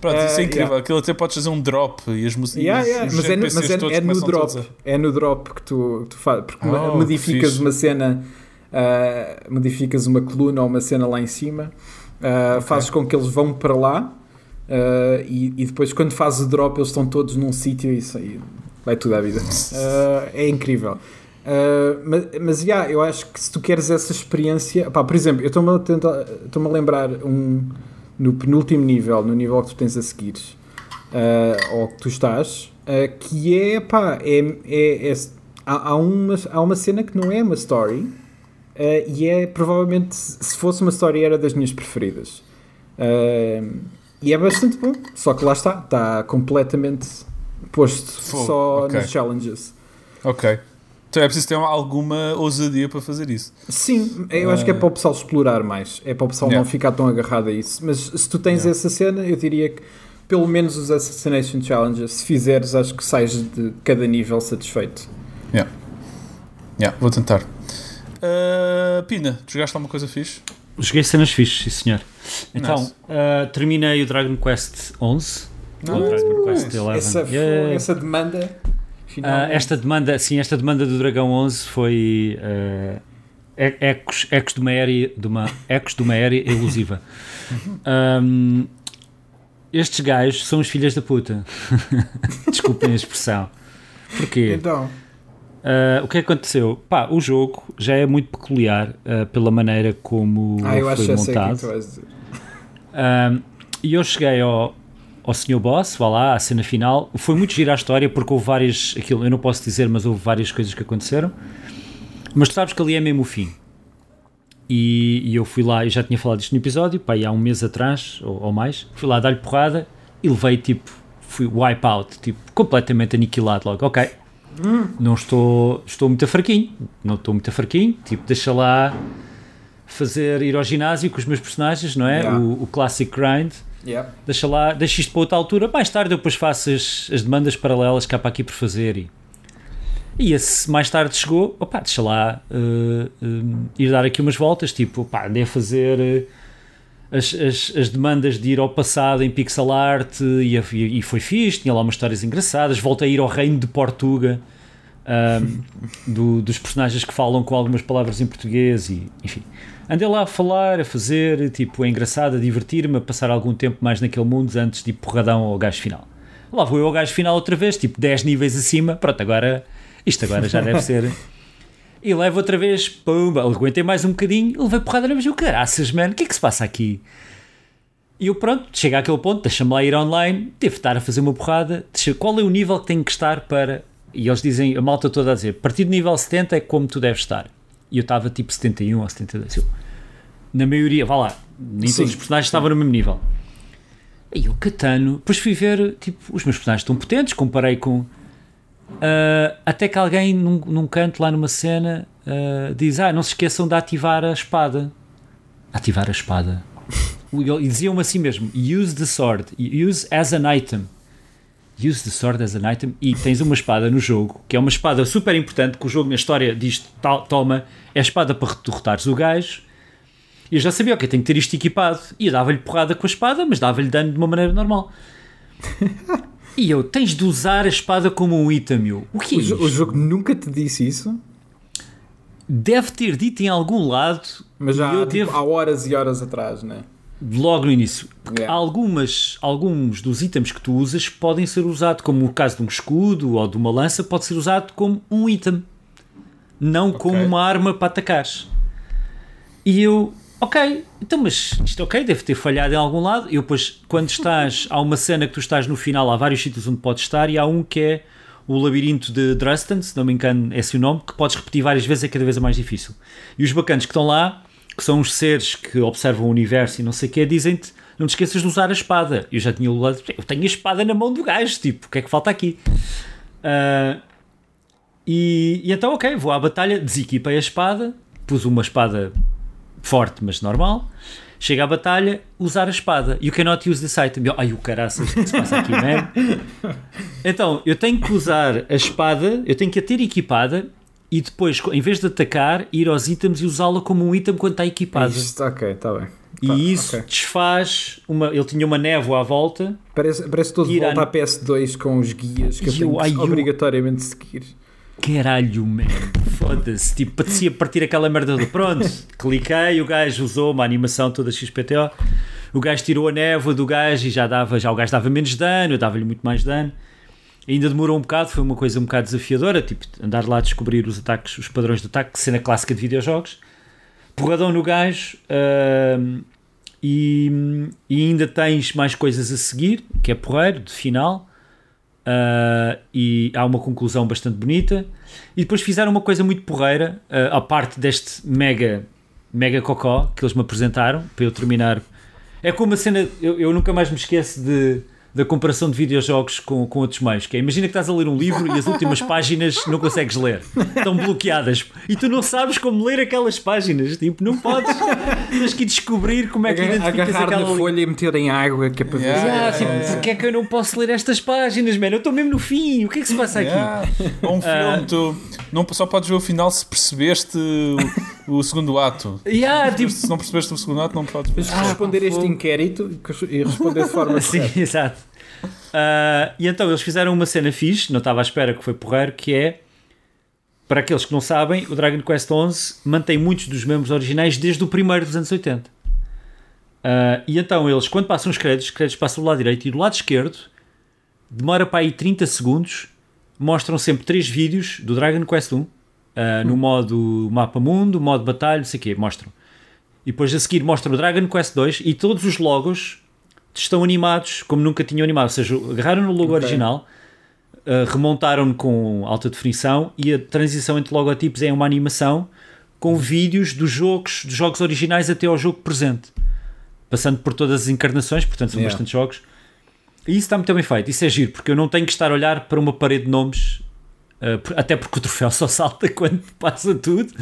Pronto, isso é Eh, incrível. yeah. Aquilo até podes fazer um drop e as músicas. Yeah, yeah, Mas, é, no- mas é, é no drop. a- É no drop que tu, tu fazes. Porque Oh, modificas fixe. uma cena, ah, modificas uma coluna ou uma cena lá em cima, ah, fazes com que eles vão para lá e, e depois, quando fazes o drop, eles estão todos num sítio e isso aí vai tudo à vida. É incrível. Ah, mas, mas yeah, eu acho que se tu queres essa experiência, pá, por exemplo, eu estou-me a, tentar- estou-me a lembrar um no penúltimo nível, no nível que tu tens a seguir, ah, ou que tu estás, ah, que é pá, é, é, é- há, há uma, há uma cena que não é uma story e é provavelmente, se fosse uma story, era das minhas preferidas. E é bastante bom, só que lá está, está completamente posto só ok. nos challenges. Ok. Então é preciso ter alguma ousadia para fazer isso. Sim, eu acho que é para o pessoal explorar mais, é para o pessoal Yeah. não ficar tão agarrado a isso. Mas se tu tens Yeah. essa cena, eu diria que pelo menos os Assassination Challenges, se fizeres, acho que sais de cada nível satisfeito. Yeah, vou tentar. Ah, Pina, tu jogaste alguma coisa fixe? Joguei cenas fixes, sim senhor. Então, Nice. ah, terminei o Dragon Quest 11. Nice. o Dragon Quest Nice. 11. Essa, Yeah. essa demanda, Finalmente. esta demanda, sim, esta demanda do Dragão 11 foi e- ecos, ecos de uma era, de uma, ecos de uma era elusiva. Ahm, estes gajos são os filhos da puta. Desculpem a expressão. Porquê? Então, Ah, o que aconteceu? Pá, o jogo já é muito peculiar ah, pela maneira como ah, foi é montado. Um, e eu cheguei ao, ao Sr. Boss, vá lá, à cena final. Foi muito gira a história porque houve várias. Aquilo, eu não posso dizer, mas houve várias coisas que aconteceram. Mas tu sabes que ali é mesmo o fim. E, e eu fui lá, e já tinha falado disto no episódio, pá, há um mês atrás ou, ou mais. Fui lá dar-lhe porrada e levei tipo. Fui wipe out, tipo, completamente aniquilado logo. Ok, não estou, estou muito fraquinho, não estou muito fraquinho, tipo, deixa lá fazer ir ao ginásio com os meus personagens, não é? Yeah. O, o classic grind, Yeah. deixa lá, deixa isto para outra altura, mais tarde eu depois faço as, as demandas paralelas que há para aqui por fazer e, e esse mais tarde chegou, opá, deixa lá eh, ir dar aqui umas voltas, tipo, opá, andei a fazer eh, as, as, as demandas de ir ao passado em pixel art e, a- e foi fixe, tinha lá umas histórias engraçadas, voltei a ir ao reino de Portuga, ahm, do- dos personagens que falam com algumas palavras em português e enfim. Andei lá a falar, a fazer, tipo, é engraçado, a divertir-me, a passar algum tempo mais naquele mundo antes de ir porradão ao gajo final. Lá vou eu ao gajo final outra vez, tipo 10 níveis acima, pronto, agora, isto agora já deve ser. E levo outra vez, pumba, aguentei mais um bocadinho, levei porrada na eu caraças, mano, o que é que se passa aqui? E eu pronto, chega àquele ponto, deixa-me lá ir online, devo estar a fazer uma porrada, qual é o nível que tenho que estar para... E eles dizem, a malta toda a dizer, a partir do nível 70 é como tu deves estar. E eu estava tipo 71 ou 72. Eu, na maioria, vá lá, nem todos os personagens estavam no mesmo nível. E o Catano, depois fui ver, tipo, os meus personagens estão potentes, comparei com. ah, até que alguém num, num canto lá numa cena ah, diz: Ah, não se esqueçam de ativar a espada. Ativar a espada. E diziam-me assim mesmo: Use the sword, use as an item. Use the sword as an item. E tens uma espada no jogo, que é uma espada super importante, que o jogo na história diz: "Tal- Toma, é a espada para derrotares o gajo. E eu já sabia, ok, tenho que ter isto equipado. E eu dava-lhe porrada com a espada, mas dava-lhe dano de uma maneira normal. e eu, tens de usar a espada como um item, meu. O que é O, jo- o isto? jogo nunca te disse isso, Deve ter dito em algum lado, mas já eu tipo, devo, há horas e horas atrás, né? Logo no início. Porque Yeah. algumas, alguns dos itens que tu usas podem ser usados, como o caso de um escudo ou de uma lança, pode ser usado como um item, não como uma arma para atacares. E eu, ok, então, mas isto ok, deve ter falhado em algum lado. E eu, depois, quando estás, há uma cena que tu estás no final, há vários sítios onde podes estar, e há um que é o labirinto de Dresden, se não me engano, é esse o nome, que podes repetir várias vezes, é cada vez mais difícil. E os bacanas que estão lá, que são os seres que observam o universo e não sei o que, dizem-te: não te esqueças de usar a espada. Eu já tinha usado, eu tenho a espada na mão do gajo, tipo, o que é que falta aqui? Ah, e, e então, ok, vou à batalha, desequipei a espada, pus uma espada forte, mas normal. Chega à batalha, usar a espada. You cannot use this item. Eu, Ai, o caraças, o que se passa aqui, man? Então, eu tenho que usar a espada, eu tenho que a ter equipada e depois, em vez de atacar, ir aos itens e usá-la como um item quando está equipada. Isto, ok, está bem. Tá, E isso ok. desfaz uma. Ele tinha uma névoa à volta. Parece, parece todo de volta à PS2 com os guias que eu E tenho que obrigatoriamente seguir. Caralho, man. Foda-se. Tipo, parecia partir aquela merda do pronto. Cliquei, o gajo usou uma animação toda XPTO. O gajo tirou a névoa do gajo e já dava, já o gajo dava menos dano, eu dava-lhe muito mais dano. Ainda demorou um bocado, foi uma coisa um bocado desafiadora, tipo, andar lá a descobrir os ataques, os padrões de ataque, cena clássica de videojogos. Porradão no gajo. ahm, e, e ainda tens mais coisas a seguir, que é porreiro, de final. Uh, e há uma conclusão bastante bonita. E depois fizeram uma coisa muito porreira, uh, à parte deste mega, mega cocó que eles me apresentaram para eu terminar. É como a cena, eu, eu nunca mais me esqueço de, da comparação de videojogos com, com outros meios. Que é, imagina que estás a ler um livro e as últimas páginas não consegues ler, estão bloqueadas e tu não sabes como ler aquelas páginas. Tipo, não podes, tens que ir descobrir como é que identificas Agarrar aquela na folha e meter em água que é para ver. Yeah. ah, tipo, porque é que eu não posso ler estas páginas, mano? Eu estou mesmo no fim. O que é que se passa aqui? Yeah. Um filme, tu não, só podes ver o final se percebeste o, segundo ato. Yeah, tipo, Se não percebeste o segundo ato, não podes ver. Que responder este inquérito e responder de forma Sim, correta. exato. Ah, e então eles fizeram uma cena fixe, não estava à espera que foi porreiro, que é, para aqueles que não sabem, o Dragon Quest XI mantém muitos dos membros originais desde o primeiro dos anos 80. Ah, e então eles, quando passam os créditos, os créditos passam do lado direito e do lado esquerdo, demora para aí 30 segundos, mostram sempre três vídeos do Dragon Quest 1, ah, no modo mapa mundo, modo batalha, não sei o quê, mostram. E depois a seguir mostram o Dragon Quest 2 e todos os logos estão animados como nunca tinham animado. Ou seja, agarraram no logo Ok. original, uh, remontaram-no com alta definição e a transição entre logotipos é uma animação com vídeos dos jogos, dos jogos originais até ao jogo presente. Passando por todas as encarnações, portanto são Yeah. bastantes jogos. E isso está muito bem feito. Isso é giro, porque eu não tenho que estar a olhar para uma parede de nomes, uh, até porque o troféu só salta quando passa tudo.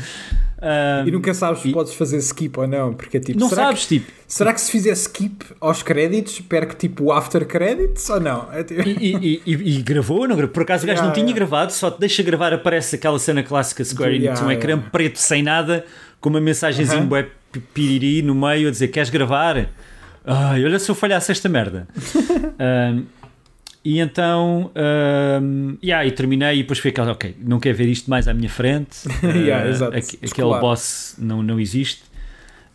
Uh, E nunca sabes se podes fazer skip ou não, porque é tipo, não será, sabes, tipo, Que, será que se fizer skip aos créditos, perco tipo o after credits ou não? É tipo- E, e- e- e gravou, não gravou? Por acaso o gajo Yeah, não tinha yeah. gravado, só te deixa gravar, aparece aquela cena clássica Square Enix, Yeah, um ecrã preto sem nada, com uma mensagenzinha bué pi- piriri no meio a dizer: Queres gravar? Ai, olha se eu falhasse esta merda. e então, ahm, yeah, e terminei e depois foi aquela, ok, não quero ver isto mais à minha frente. Yeah, Ah, exato. aque- aquele Descolar. boss não, não existe.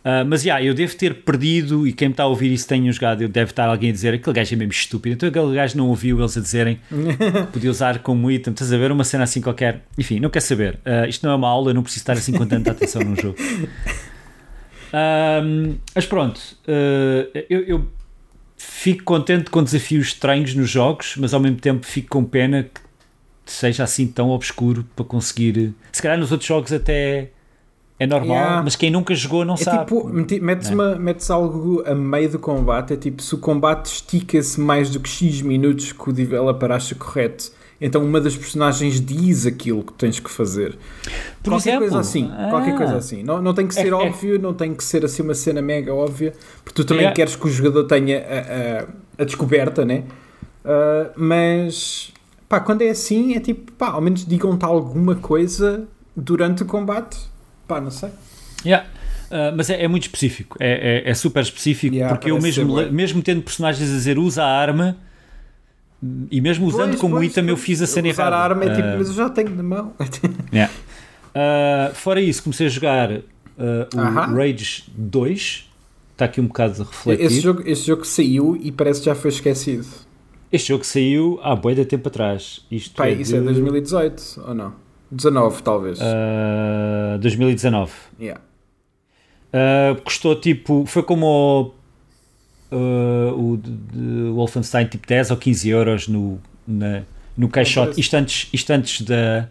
Ah, mas yeah, eu devo ter perdido, e quem me está a ouvir isso tenha jogado, eu deve estar alguém a dizer aquele gajo é mesmo estúpido. Então aquele gajo não ouviu eles a dizerem podia usar como item, estás a ver uma cena assim qualquer. Enfim, não quer saber. Ah, isto não é uma aula, eu não preciso estar assim com tanta atenção num jogo. Ahm, mas pronto, ah, eu, eu fico contente com desafios estranhos nos jogos, mas ao mesmo tempo fico com pena que seja assim tão obscuro para conseguir. Se calhar nos outros jogos até é normal, Yeah. mas quem nunca jogou não É sabe. tipo, metes, Né? uma, metes algo a meio do combate, é tipo, se o combate estica-se mais do que X minutos que o developer acha correto, então uma das personagens diz aquilo que tens que fazer. Por qualquer exemplo, coisa assim, qualquer ah. coisa assim. Não, não tem que ser É- é- óbvio, não tem que ser assim uma cena mega óbvia, porque tu também Yeah. queres que o jogador tenha a, a- a descoberta, né? Ah, mas pá, quando é assim, é tipo, pá, ao menos digam-te alguma coisa durante o combate. Pá, não sei. Yeah. Uh, mas é, é muito específico, é, é- é super específico, Yeah, porque eu mesmo, mesmo tendo personagens a dizer usa a arma e mesmo usando Pois, como pois, item eu fiz a cena errada. a arma é tipo, Uh, mas eu já tenho na mão. yeah. Uh, fora isso, comecei a jogar uh, o Aham. Rage 2, está aqui um bocado refletido. Esse jogo, esse jogo saiu e parece que já foi esquecido. Este jogo saiu há bué de tempo atrás. Isto Pá, é isso é de, 2018 ou não? 19 talvez. uh, 2019. Yeah. Uh, custou tipo. Foi como o, uh, o de, de Wolfenstein, tipo 10 ou 15 euros no, na, no caixote. Isto antes, isto antes da.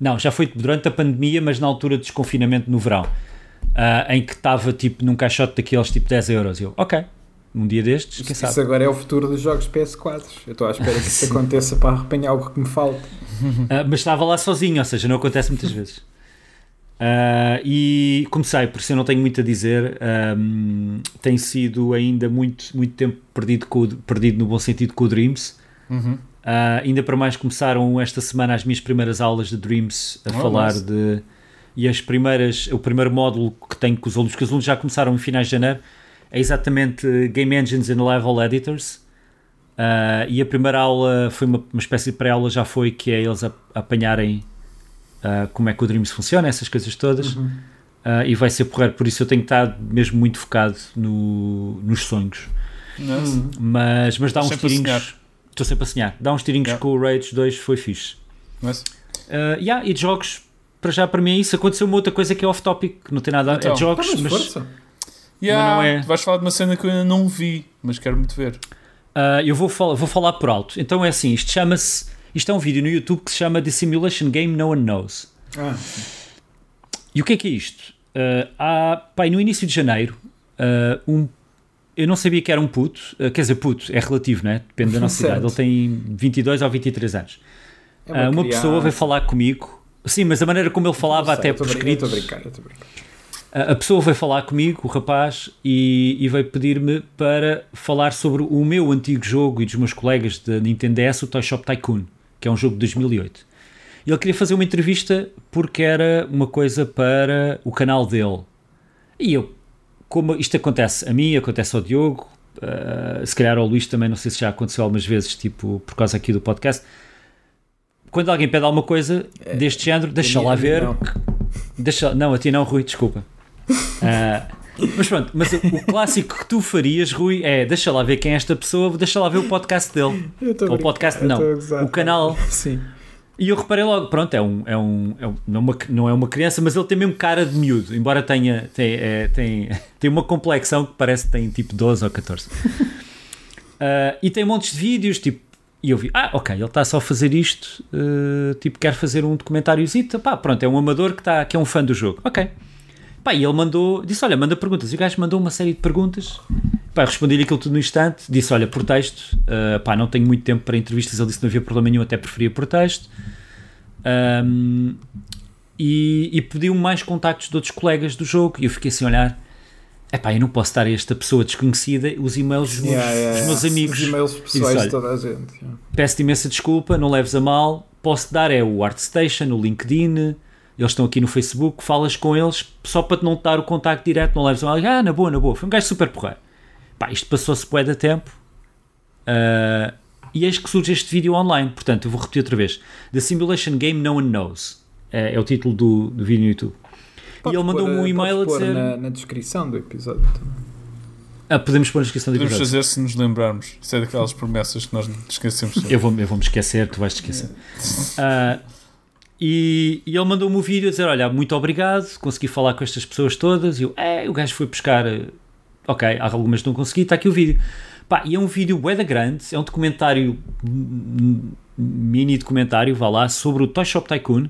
Não, já foi durante a pandemia, mas na altura do desconfinamento no verão. uh, em que estava tipo num caixote daqueles tipo 10 euros. E eu, ok, um dia destes, quem Isso sabe. agora é o futuro dos jogos PS4. Eu estou à espera que isso aconteça para arrepanhar algo que me falta. Uh, mas estava lá sozinho, ou seja, não acontece muitas vezes. Uh, e comecei, por isso eu não tenho muito a dizer. Um, tem sido ainda muito, muito tempo perdido, com, perdido no bom sentido com o Dreams. Uhum. Uh, ainda para mais começaram esta semana as minhas primeiras aulas de Dreams a Oh, falar nice. de. E as primeiras, o primeiro módulo que tenho com os alunos, que os alunos já começaram em finais de janeiro, é exatamente Game Engines and Level Editors. Uh, e a primeira aula foi uma, uma espécie de pré-aula, já foi que é eles a- apanharem uh, como é que o Dreams funciona, essas coisas todas. Uhum. Uh, e vai ser porreiro, por isso eu tenho estado mesmo muito focado no, nos sonhos. Nice. Mas, mas dá uns tirinhos. Estou sempre a sonhar. Dá uns tirinhos Yeah. com o Rage 2, foi fixe. Uh, yeah, e de jogos, para já para mim é isso. Aconteceu uma outra coisa que é off-topic, que não tem nada a ver. É Então. de jogos, Tá, mas mas força. Yeah, não é- Vais falar de uma cena que eu ainda não vi, mas quero muito ver. uh, eu vou, fal vou falar por alto. Então é assim: isto chama-se. Isto é um vídeo no YouTube que se chama The Simulation Game No One Knows. Ah, E o que é que é isto? Uh, há, pá, no início de janeiro, uh, um, eu não sabia que era um puto, uh, quer dizer, puto, é relativo, né? Depende da nossa Certo. idade. Ele tem 22 ou 23 anos. é uma criança. pessoa veio falar comigo, sim, mas a maneira como ele falava, sei, até por escrito, a pessoa veio falar comigo, o rapaz, e, e veio pedir-me para falar sobre o meu antigo jogo e dos meus colegas da Nintendo DS, o Toy Shop Tycoon, que é um jogo de 2008. E ele queria fazer uma entrevista porque era uma coisa para o canal dele. E eu, como isto acontece a mim, acontece ao Diogo, uh, se calhar ao Luís também, não sei se já aconteceu algumas vezes, tipo, por causa aqui do podcast. Quando alguém pede alguma coisa deste género, deixa lá ver. não. Deixa, não, a ti não, Rui, desculpa. Ah, mas pronto, mas o, clássico que tu farias, Rui, é deixa lá ver quem é esta pessoa, deixa lá ver o podcast dele. Eu tô a Ou o podcast, não. O canal. Sim. E eu reparei logo, pronto, é um, é um, é um- não, é uma, não é uma criança, mas ele tem mesmo cara de miúdo, embora tenha tem, é, tem, tem uma complexão que parece que tem tipo 12 ou 14. Ah, e tem montes de vídeos, tipo, e eu vi, ah, ok, ele está só a fazer isto, eh, tipo, quer fazer um documentáriozito, pá, pronto, é um amador que, tá, que é um fã do jogo, ok. Pá, e ele mandou, disse, olha, manda perguntas, e o gajo mandou uma série de perguntas, pá, respondi-lhe aquilo tudo no instante, disse, olha, por texto, eh, pá, não tenho muito tempo para entrevistas, ele disse que não havia problema nenhum, até preferia por texto. Ahm, e, e pediu-me mais contactos de outros colegas do jogo e eu fiquei assim a olhar epá, eu não posso dar a esta pessoa desconhecida os e-mails dos meus, Yeah, yeah, dos meus yeah. amigos Os e-mails pessoais de toda a gente. yeah. peço-te imensa desculpa, não leves a mal posso dar é o ArtStation, o LinkedIn eles estão aqui no Facebook, falas com eles só para te não te dar o contacto direto não leves a mal, ah, na boa, na boa, foi um gajo super porreiro. Pá, isto passou-se bué de tempo Ah, e eis que surge este vídeo online. Portanto, eu vou repetir outra vez. The Simulation Game No One Knows. É, é o título do, do vídeo no YouTube. E ele mandou-me um e-mail a dizer Na, na descrição do episódio também. ah, podemos pôr na descrição do Podemos episódio. fazer se nos lembrarmos. Isso é daquelas promessas que nós esquecemos. Eu vou, eu vou esquecer, tu vais te esquecer. Ah, e, e ele mandou-me um vídeo a dizer: Olha, muito obrigado, consegui falar com estas pessoas todas. E eu, é, o gajo foi buscar. eh, Ok, há algumas que não consegui, está aqui o vídeo. Pá, e é um vídeo bué grande, é um documentário, um mini documentário, vá lá, sobre o Toy Shop Tycoon.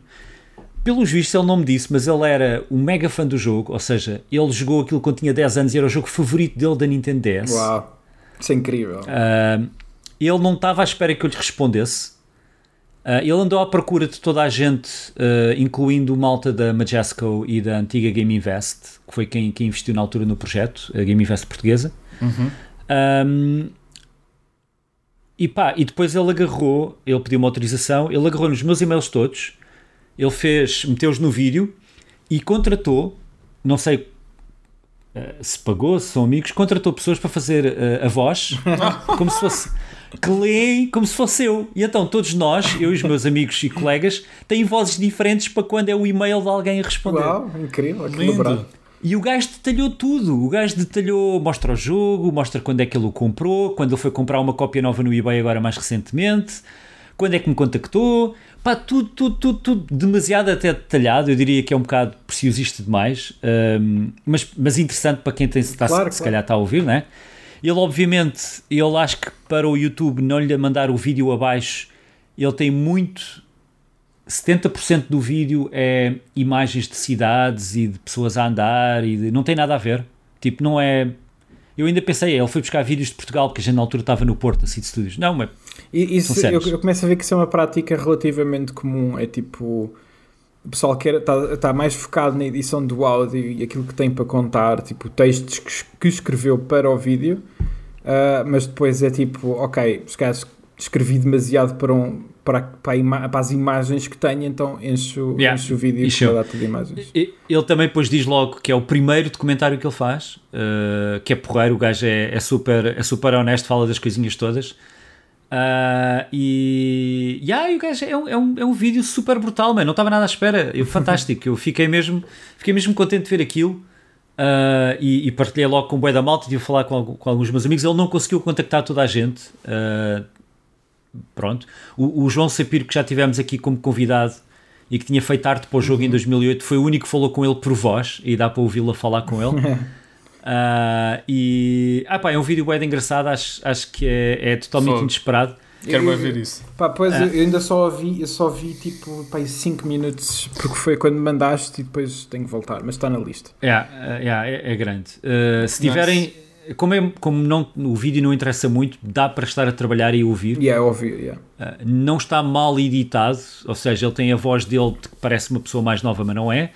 Pelos vistos ele não me disse, mas ele era um mega fã do jogo, ou seja, ele jogou aquilo quando tinha 10 anos e era o jogo favorito dele da Nintendo DS. Uau, isso é incrível. Uh, ele não estava à espera que eu lhe respondesse. Uh, ele andou à procura de toda a gente, uh, incluindo o malta da Majesco e da antiga Game Invest, que foi quem, quem investiu na altura no projeto, a Game Invest portuguesa. Uhum. Um, e pá, e depois ele agarrou, ele pediu uma autorização, ele agarrou nos meus e-mails todos, ele fez, meteu-os no vídeo e contratou, não sei uh, se pagou, se são amigos, contratou pessoas para fazer uh, a voz, como se fosse que leem como se fosse eu. E então todos nós, eu e os meus amigos e colegas, têm vozes diferentes para quando é o e-mail de alguém a responder. Uau, incrível, Lindo. E o gajo detalhou tudo. O gajo detalhou, mostra o jogo, mostra quando é que ele o comprou, quando ele foi comprar uma cópia nova no eBay agora mais recentemente, quando é que me contactou. Pá, tudo, tudo, tudo, tudo demasiado até detalhado. Eu diria que é um bocado preciosista demais, um, mas, mas interessante para quem tem, está, Claro, se claro. calhar está a ouvir, não é? Ele, obviamente, ele acho que para o YouTube não lhe mandar o vídeo abaixo, ele tem muito. 70% do vídeo é imagens de cidades e de pessoas a andar e de- não tem nada a ver. Tipo, não é. Eu ainda pensei, ele foi buscar vídeos de Portugal, porque a gente na altura estava no Porto, assim, de estúdios. Não, mas isso, eu, eu começo a ver que isso é uma prática relativamente comum. É tipo, o pessoal quer está tá mais focado na edição do áudio e aquilo que tem para contar, tipo textos que, que escreveu para o vídeo, ah, mas depois é tipo, ok, se calhar escrevi demasiado para, um, para, para, a ima- para as imagens que tenho, então encho, Yeah, encho o vídeo com uma data de imagens. Ele também depois diz logo que é o primeiro documentário que ele faz, uh, que é porreiro, o gajo é, é super, é super honesto, fala das coisinhas todas. Uh, e, e aí o gajo é um, é, um, é um vídeo super brutal, mano. não estava nada à espera, eu, fantástico, eu fiquei mesmo, fiquei mesmo contente de ver aquilo. uh, e, e partilhei logo com o Boi da Malta, tive a falar com, com alguns meus amigos. Ele não conseguiu contactar toda a gente. uh, pronto. O, o João Sapiro, que já tivemos aqui como convidado e que tinha feito arte para o jogo em 2008, foi o único que falou com ele por voz e dá para ouvi-lo falar com ele. Ah, e ah, pá, é um vídeo bem engraçado, acho, acho que é, é totalmente Fogo. inesperado. Quero Eu- ver isso. Pá, pois Ah. eu ainda só vi, eu só vi tipo 5 minutos, porque foi quando me mandaste e depois tenho que voltar, mas está na lista. Yeah, ah, yeah, é, é grande. Ah, se tiverem, como, é, como não, o vídeo não interessa muito, dá para estar a trabalhar e ouvir. E é óbvio, yeah. Uh, não está mal editado, ou seja, ele tem a voz dele que parece uma pessoa mais nova, mas não é.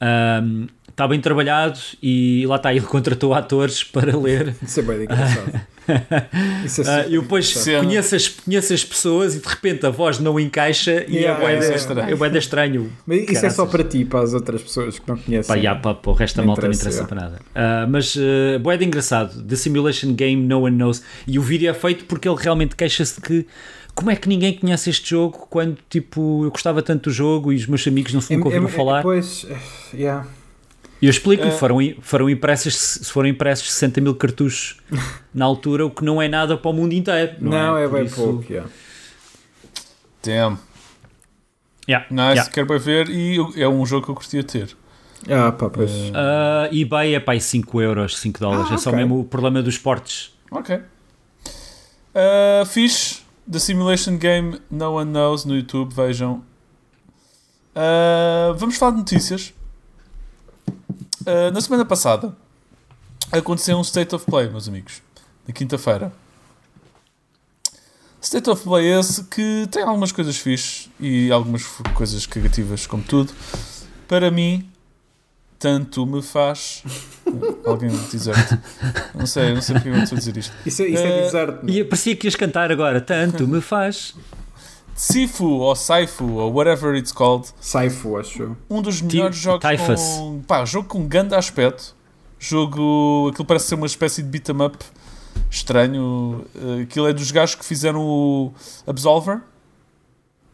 Um, está bem trabalhado e lá está, ele contratou atores para ler. Isso é bem engraçado. Isso é Uh, eu depois conheço as, conheço as pessoas e de repente a voz não encaixa e Yeah, é isso é estranho. é de estranho. Mas isso é só Caraças. para ti, para as outras pessoas que não Pá, conhecem. yeah, pá, pá, o resto da malta não interessa, yeah. para nada. Uh, mas uh, bué de engraçado. The Simulation Game No One Knows. E o vídeo é feito porque ele realmente queixa-se de que como é que ninguém conhece este jogo quando tipo eu gostava tanto do jogo e os meus amigos não se nunca ouviram falar. Pois, yeah. E eu explico, É. foram, foram impressos, se foram impressos 60 mil cartuchos na altura, o que não é nada para o mundo inteiro. Não, Não, é, Por bem isso- pouco. Yeah. Damn. Yeah, Nice, yeah. quero bem ver e é um jogo que eu curtia ter. Ah, pá, pois. Ah, eBay é para aí 5 euros, 5 dólares. Ah, é só mesmo o problema dos portes. Ok. Uh, fixe. The Simulation Game No One Knows no YouTube, vejam. Uh, vamos falar de notícias. Uh, na semana passada aconteceu um State of Play, meus amigos. Na quinta-feira. State of Play esse que tem algumas coisas fixes e algumas coisas negativas, como tudo. Para mim, tanto me faz. Alguém dizer Não sei, não sei porque eu estou a dizer isto. Isso, é- isso é Eh, deserto. E parecia que ias cantar agora, tanto me faz. Sifu ou Saifu ou whatever it's called, Saifu, acho um dos melhores jogos Typhus. com pá, jogo com grande aspecto. Jogo, aquilo parece ser uma espécie de beat 'em up estranho. Eh, Aquilo é dos gajos que fizeram o Absolver.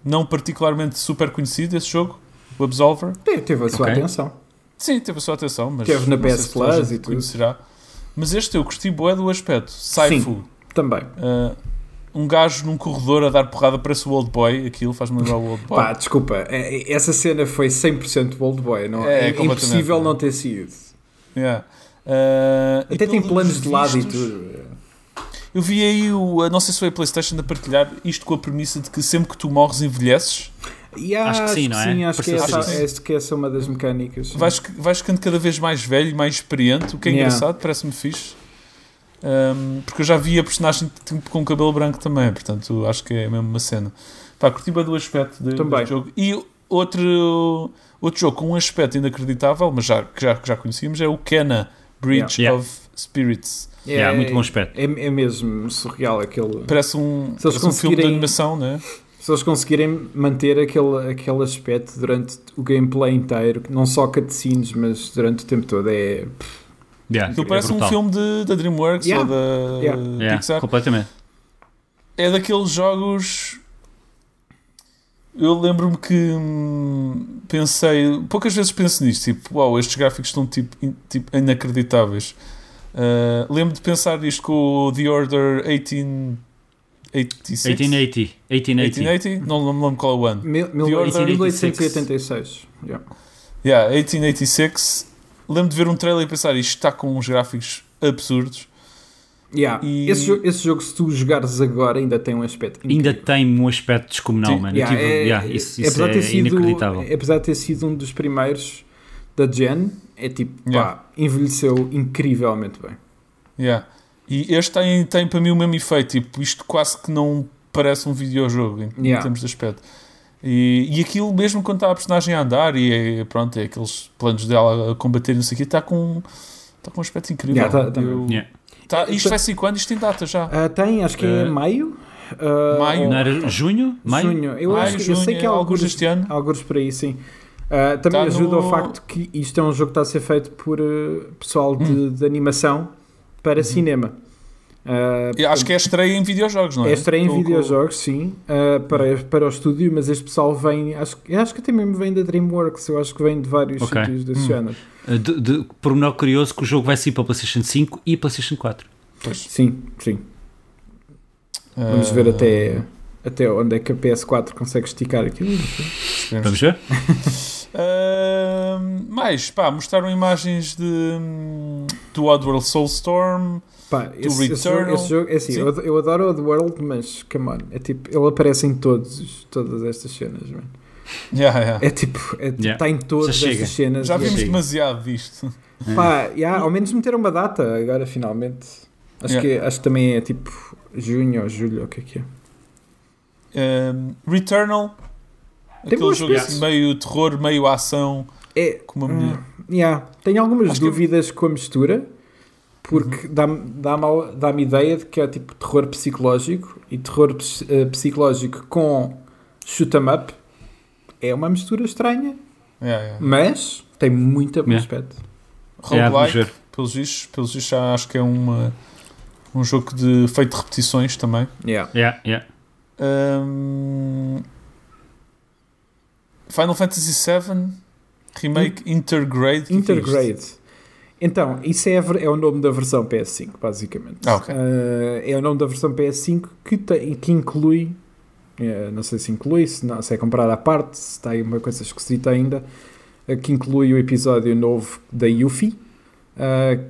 Não particularmente super conhecido esse jogo, o Absolver. Teve, teve a sua Ok. atenção. Sim, teve a sua atenção, mas Teve na PS Plus e tudo. conhecerá. Mas este eu gostei bué do aspecto. Saifu. Também. Uh, um gajo num corredor a dar porrada, parece o Old Boy. Aquilo faz-me lembrar o Old Boy. Pá, desculpa, é- é- essa cena foi 100% Old Boy, não É, é, completamente, impossível não. ter sido. Yeah. Uh, Até tem pelos planos de lado e tudo. Eu vi aí, o, não sei se foi a PlayStation a partilhar isto com a premissa de que sempre que tu morres envelheces. Yeah, Acho que sim, não é? Sim, acho que essa, essa, que essa é uma das mecânicas. Vais, vais ficando cada vez mais velho, mais experiente, o que é Yeah. engraçado, parece-me fixe. Um, porque eu já vi a personagem tipo, com cabelo branco também, portanto acho que é mesmo uma cena. Pá, curti bem do aspecto de, deste jogo. E outro, outro jogo com um aspecto inacreditável, mas já, que já, que já conhecíamos, é o Kena Bridge Yeah. of Spirits. É, Yeah, muito bom aspecto. É, é mesmo surreal aquele. Parece um, Se eles parece um filme de conseguirem- animação, né? Se eles conseguirem manter aquele, aquele aspecto durante o gameplay inteiro, não só cutscenes, mas durante o tempo todo, é. Yeah, Aquilo é parece um brutal. filme de, da DreamWorks Yeah. ou da Yeah. Yeah, Pixar. completamente. é daqueles jogos. Eu lembro-me que hum, pensei, poucas vezes penso nisto, tipo, uau, estes gráficos estão tipo, in- tipo inacreditáveis. Uh, lembro de pensar nisto com o The Order 1886. 1880. 1880. 1880? Não, não me lembro qual é o ano. Mil, mil, The Order 1886. Yeah. Yeah, 1886. Lembro de ver um trailer e pensar, isto está com uns gráficos absurdos. Yeah. E- Esse, jogo, esse jogo, se tu jogares agora, ainda tem um aspecto. Ainda incrível. tem um aspecto descomunal, Sim. mano. Yeah, tive- é- yeah, isso isso apesar, de é ter sido, inacreditável. apesar de ter sido um dos primeiros da Gen, é tipo, Yeah. pá, envelheceu incrivelmente bem. Yeah. E este tem, tem para mim o mesmo efeito, tipo, isto quase que não parece um videojogo em, em termos de aspecto. E, e aquilo mesmo quando está a personagem a andar e é, pronto, é aqueles planos dela a combater não sei o quê, está com, está com um aspecto incrível. Yeah, tá- tá Eu-. Yeah. tá- isto vai ser quando? Isto tem data já. Ah, tem, acho que é Eh, maio. ah, maio? Não era junho? Maio? Junho. Eu, Maio, acho que, eu sei junho, que há alguns alguns, deste ano. alguns por aí, sim. Ah, também Tá ajuda no- ao facto que isto é um jogo que está a ser feito por eh, pessoal de, Hum. de animação para Uhum. cinema. Ah, Eu acho que é estreia em videojogos, não é? É estreia em Com- com- videojogos, sim, ah, para, para o estúdio, mas este pessoal vem, acho, eu acho que até mesmo vem da DreamWorks, eu acho que vem de vários Ok. sítios desse Hum. género. Uh, De, de, pormenor curioso que o jogo vai sair para PlayStation 5 e PlayStation 4. Pois. Sim, sim. Vamos Ah, ver até, até onde é que a PS4 consegue esticar aquilo. Vamos ver? Ah, mais, pá, mostraram imagens de, hum, do Oddworld Soulstorm. Pá, esse, esse jogo, Returnal. esse jogo- é assim, Sim. eu, eu adoro o Oddworld, mas, come on, é tipo, ele aparece em todos, todas estas cenas, mano. Yeah, yeah. É tipo, é, tipo, Yeah. está em todas estas cenas. Já é vimos demasiado disto. Pá, yeah, ao menos meteram uma data agora, finalmente. Acho, Yeah. que, acho que também é tipo junho ou julho, o que é que é. Um, Returnal, Tem aquele jogo assim, meio terror, meio ação, É, com uma mulher. yeah, tenho algumas Acho que- dúvidas com a mistura. Porque dá-me dá-me a- dá-me ideia de que é tipo terror psicológico e terror eh, psicológico com shoot 'em up. É uma mistura estranha, Yeah, yeah. mas tem muito bom Yeah. aspecto. Yeah, vamos Roguelike, ver. pelos vistos, pelos vistos já acho que é uma, um jogo de feito de repetições também. Yeah. Yeah, yeah. Um, Final Fantasy VII Remake Intergrade. é isto? Intergrade. Então, isso é, é o nome da versão PS5, basicamente. Ah, ok. Eh, é o nome da versão PS5 que, tem, que inclui, eh, não sei se inclui, se, não, se é comprado à parte, se está aí uma coisa esquisita ainda, eh, que inclui o episódio novo da Yuffie,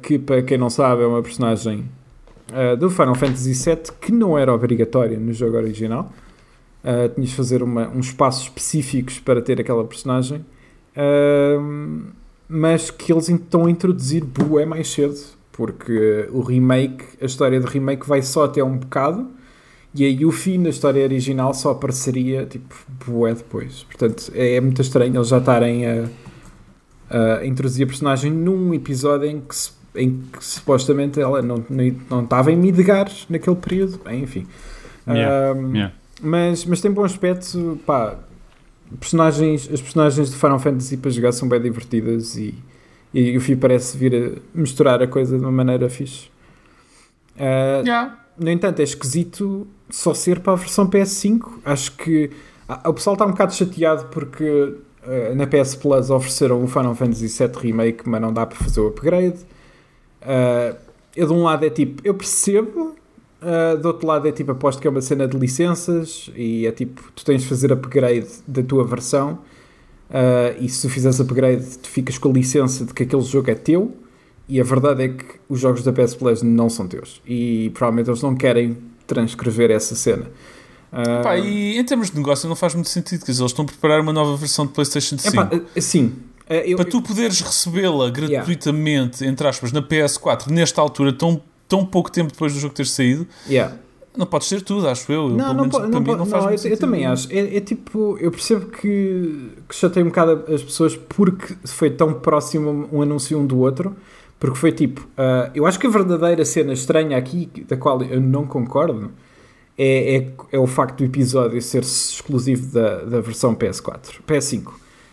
que para quem não sabe é uma personagem do Final Fantasy VII que não era obrigatória no jogo original. Eh, tinhas de fazer uma, uns passos específicos para ter aquela personagem. Ahm, mas que eles estão a introduzir bué mais cedo, porque o remake, a história do remake vai só até um bocado, e a Yuffie na história original só apareceria tipo bué depois. Portanto, é, é muito estranho eles já estarem a, a introduzir a personagem num episódio em que, em que supostamente ela não, não, não estava em Midgar naquele período. Enfim. Yeah, Ahm, yeah. mas, mas tem bom aspecto, pá. Personagens, as personagens de Final Fantasy para jogar são bem divertidas e, e o Fih parece vir a misturar a coisa de uma maneira fixe. Ah, Yeah. no entanto, é esquisito só ser para a versão PS5. Acho que ah, o pessoal está um bocado chateado porque ah, na PS Plus ofereceram o Final Fantasy VII Remake, mas não dá para fazer o upgrade. Ah, eu de um lado é tipo, eu percebo, ah, do outro lado é tipo, aposto que é uma cena de licenças e é tipo, tu tens de fazer upgrade da tua versão. ah, e se tu fizeres upgrade, tu ficas com a licença de que aquele jogo é teu e a verdade é que os jogos da PS Plus não são teus. E provavelmente eles não querem transcrever essa cena. Uh, Pá, e em termos de negócio não faz muito sentido, quer dizer, eles estão a preparar uma nova versão de PlayStation 5. epá, uh, sim. Uh, eu- para tu poderes recebê-la gratuitamente, entre aspas, na PS4, nesta altura, tão, tão pouco tempo depois do jogo ter saído, yeah. não podes ter tudo, acho eu. Não, Pelo não, menos po- para não, mim po- não eu, eu também acho. É, é tipo, eu percebo que, que chatei um bocado as pessoas porque foi tão próximo um anúncio um do outro. Porque foi tipo, ah, eu acho que a verdadeira cena estranha aqui, da qual eu não concordo, é, é, é o facto do episódio ser exclusivo da, da versão PS4, PS5.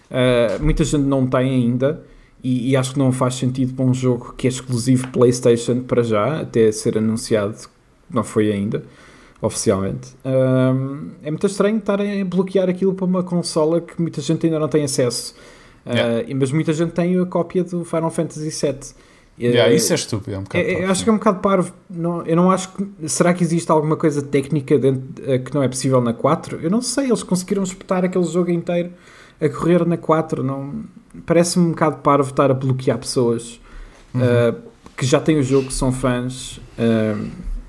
Ah, muita gente não tem ainda. E, e acho que não faz sentido para um jogo que é exclusivo PlayStation para já, até ser anunciado, não foi ainda oficialmente. Ahm, é muito estranho estarem a bloquear aquilo para uma consola que muita gente ainda não tem acesso. Ah, Yeah. e- mas muita gente tem a cópia do Final Fantasy VII. Yeah, isso é estúpido, é um bocado. é- acho que é um bocado parvo. Não, eu não acho que. Será que existe alguma coisa técnica dentro, eh, que não é possível na 4? Eu não sei. Eles conseguiram espetar aquele jogo inteiro a correr na 4. Não, Parece-me um bocado parvo estar a bloquear pessoas Uhum. eh, que já têm o jogo, que são fãs. eh,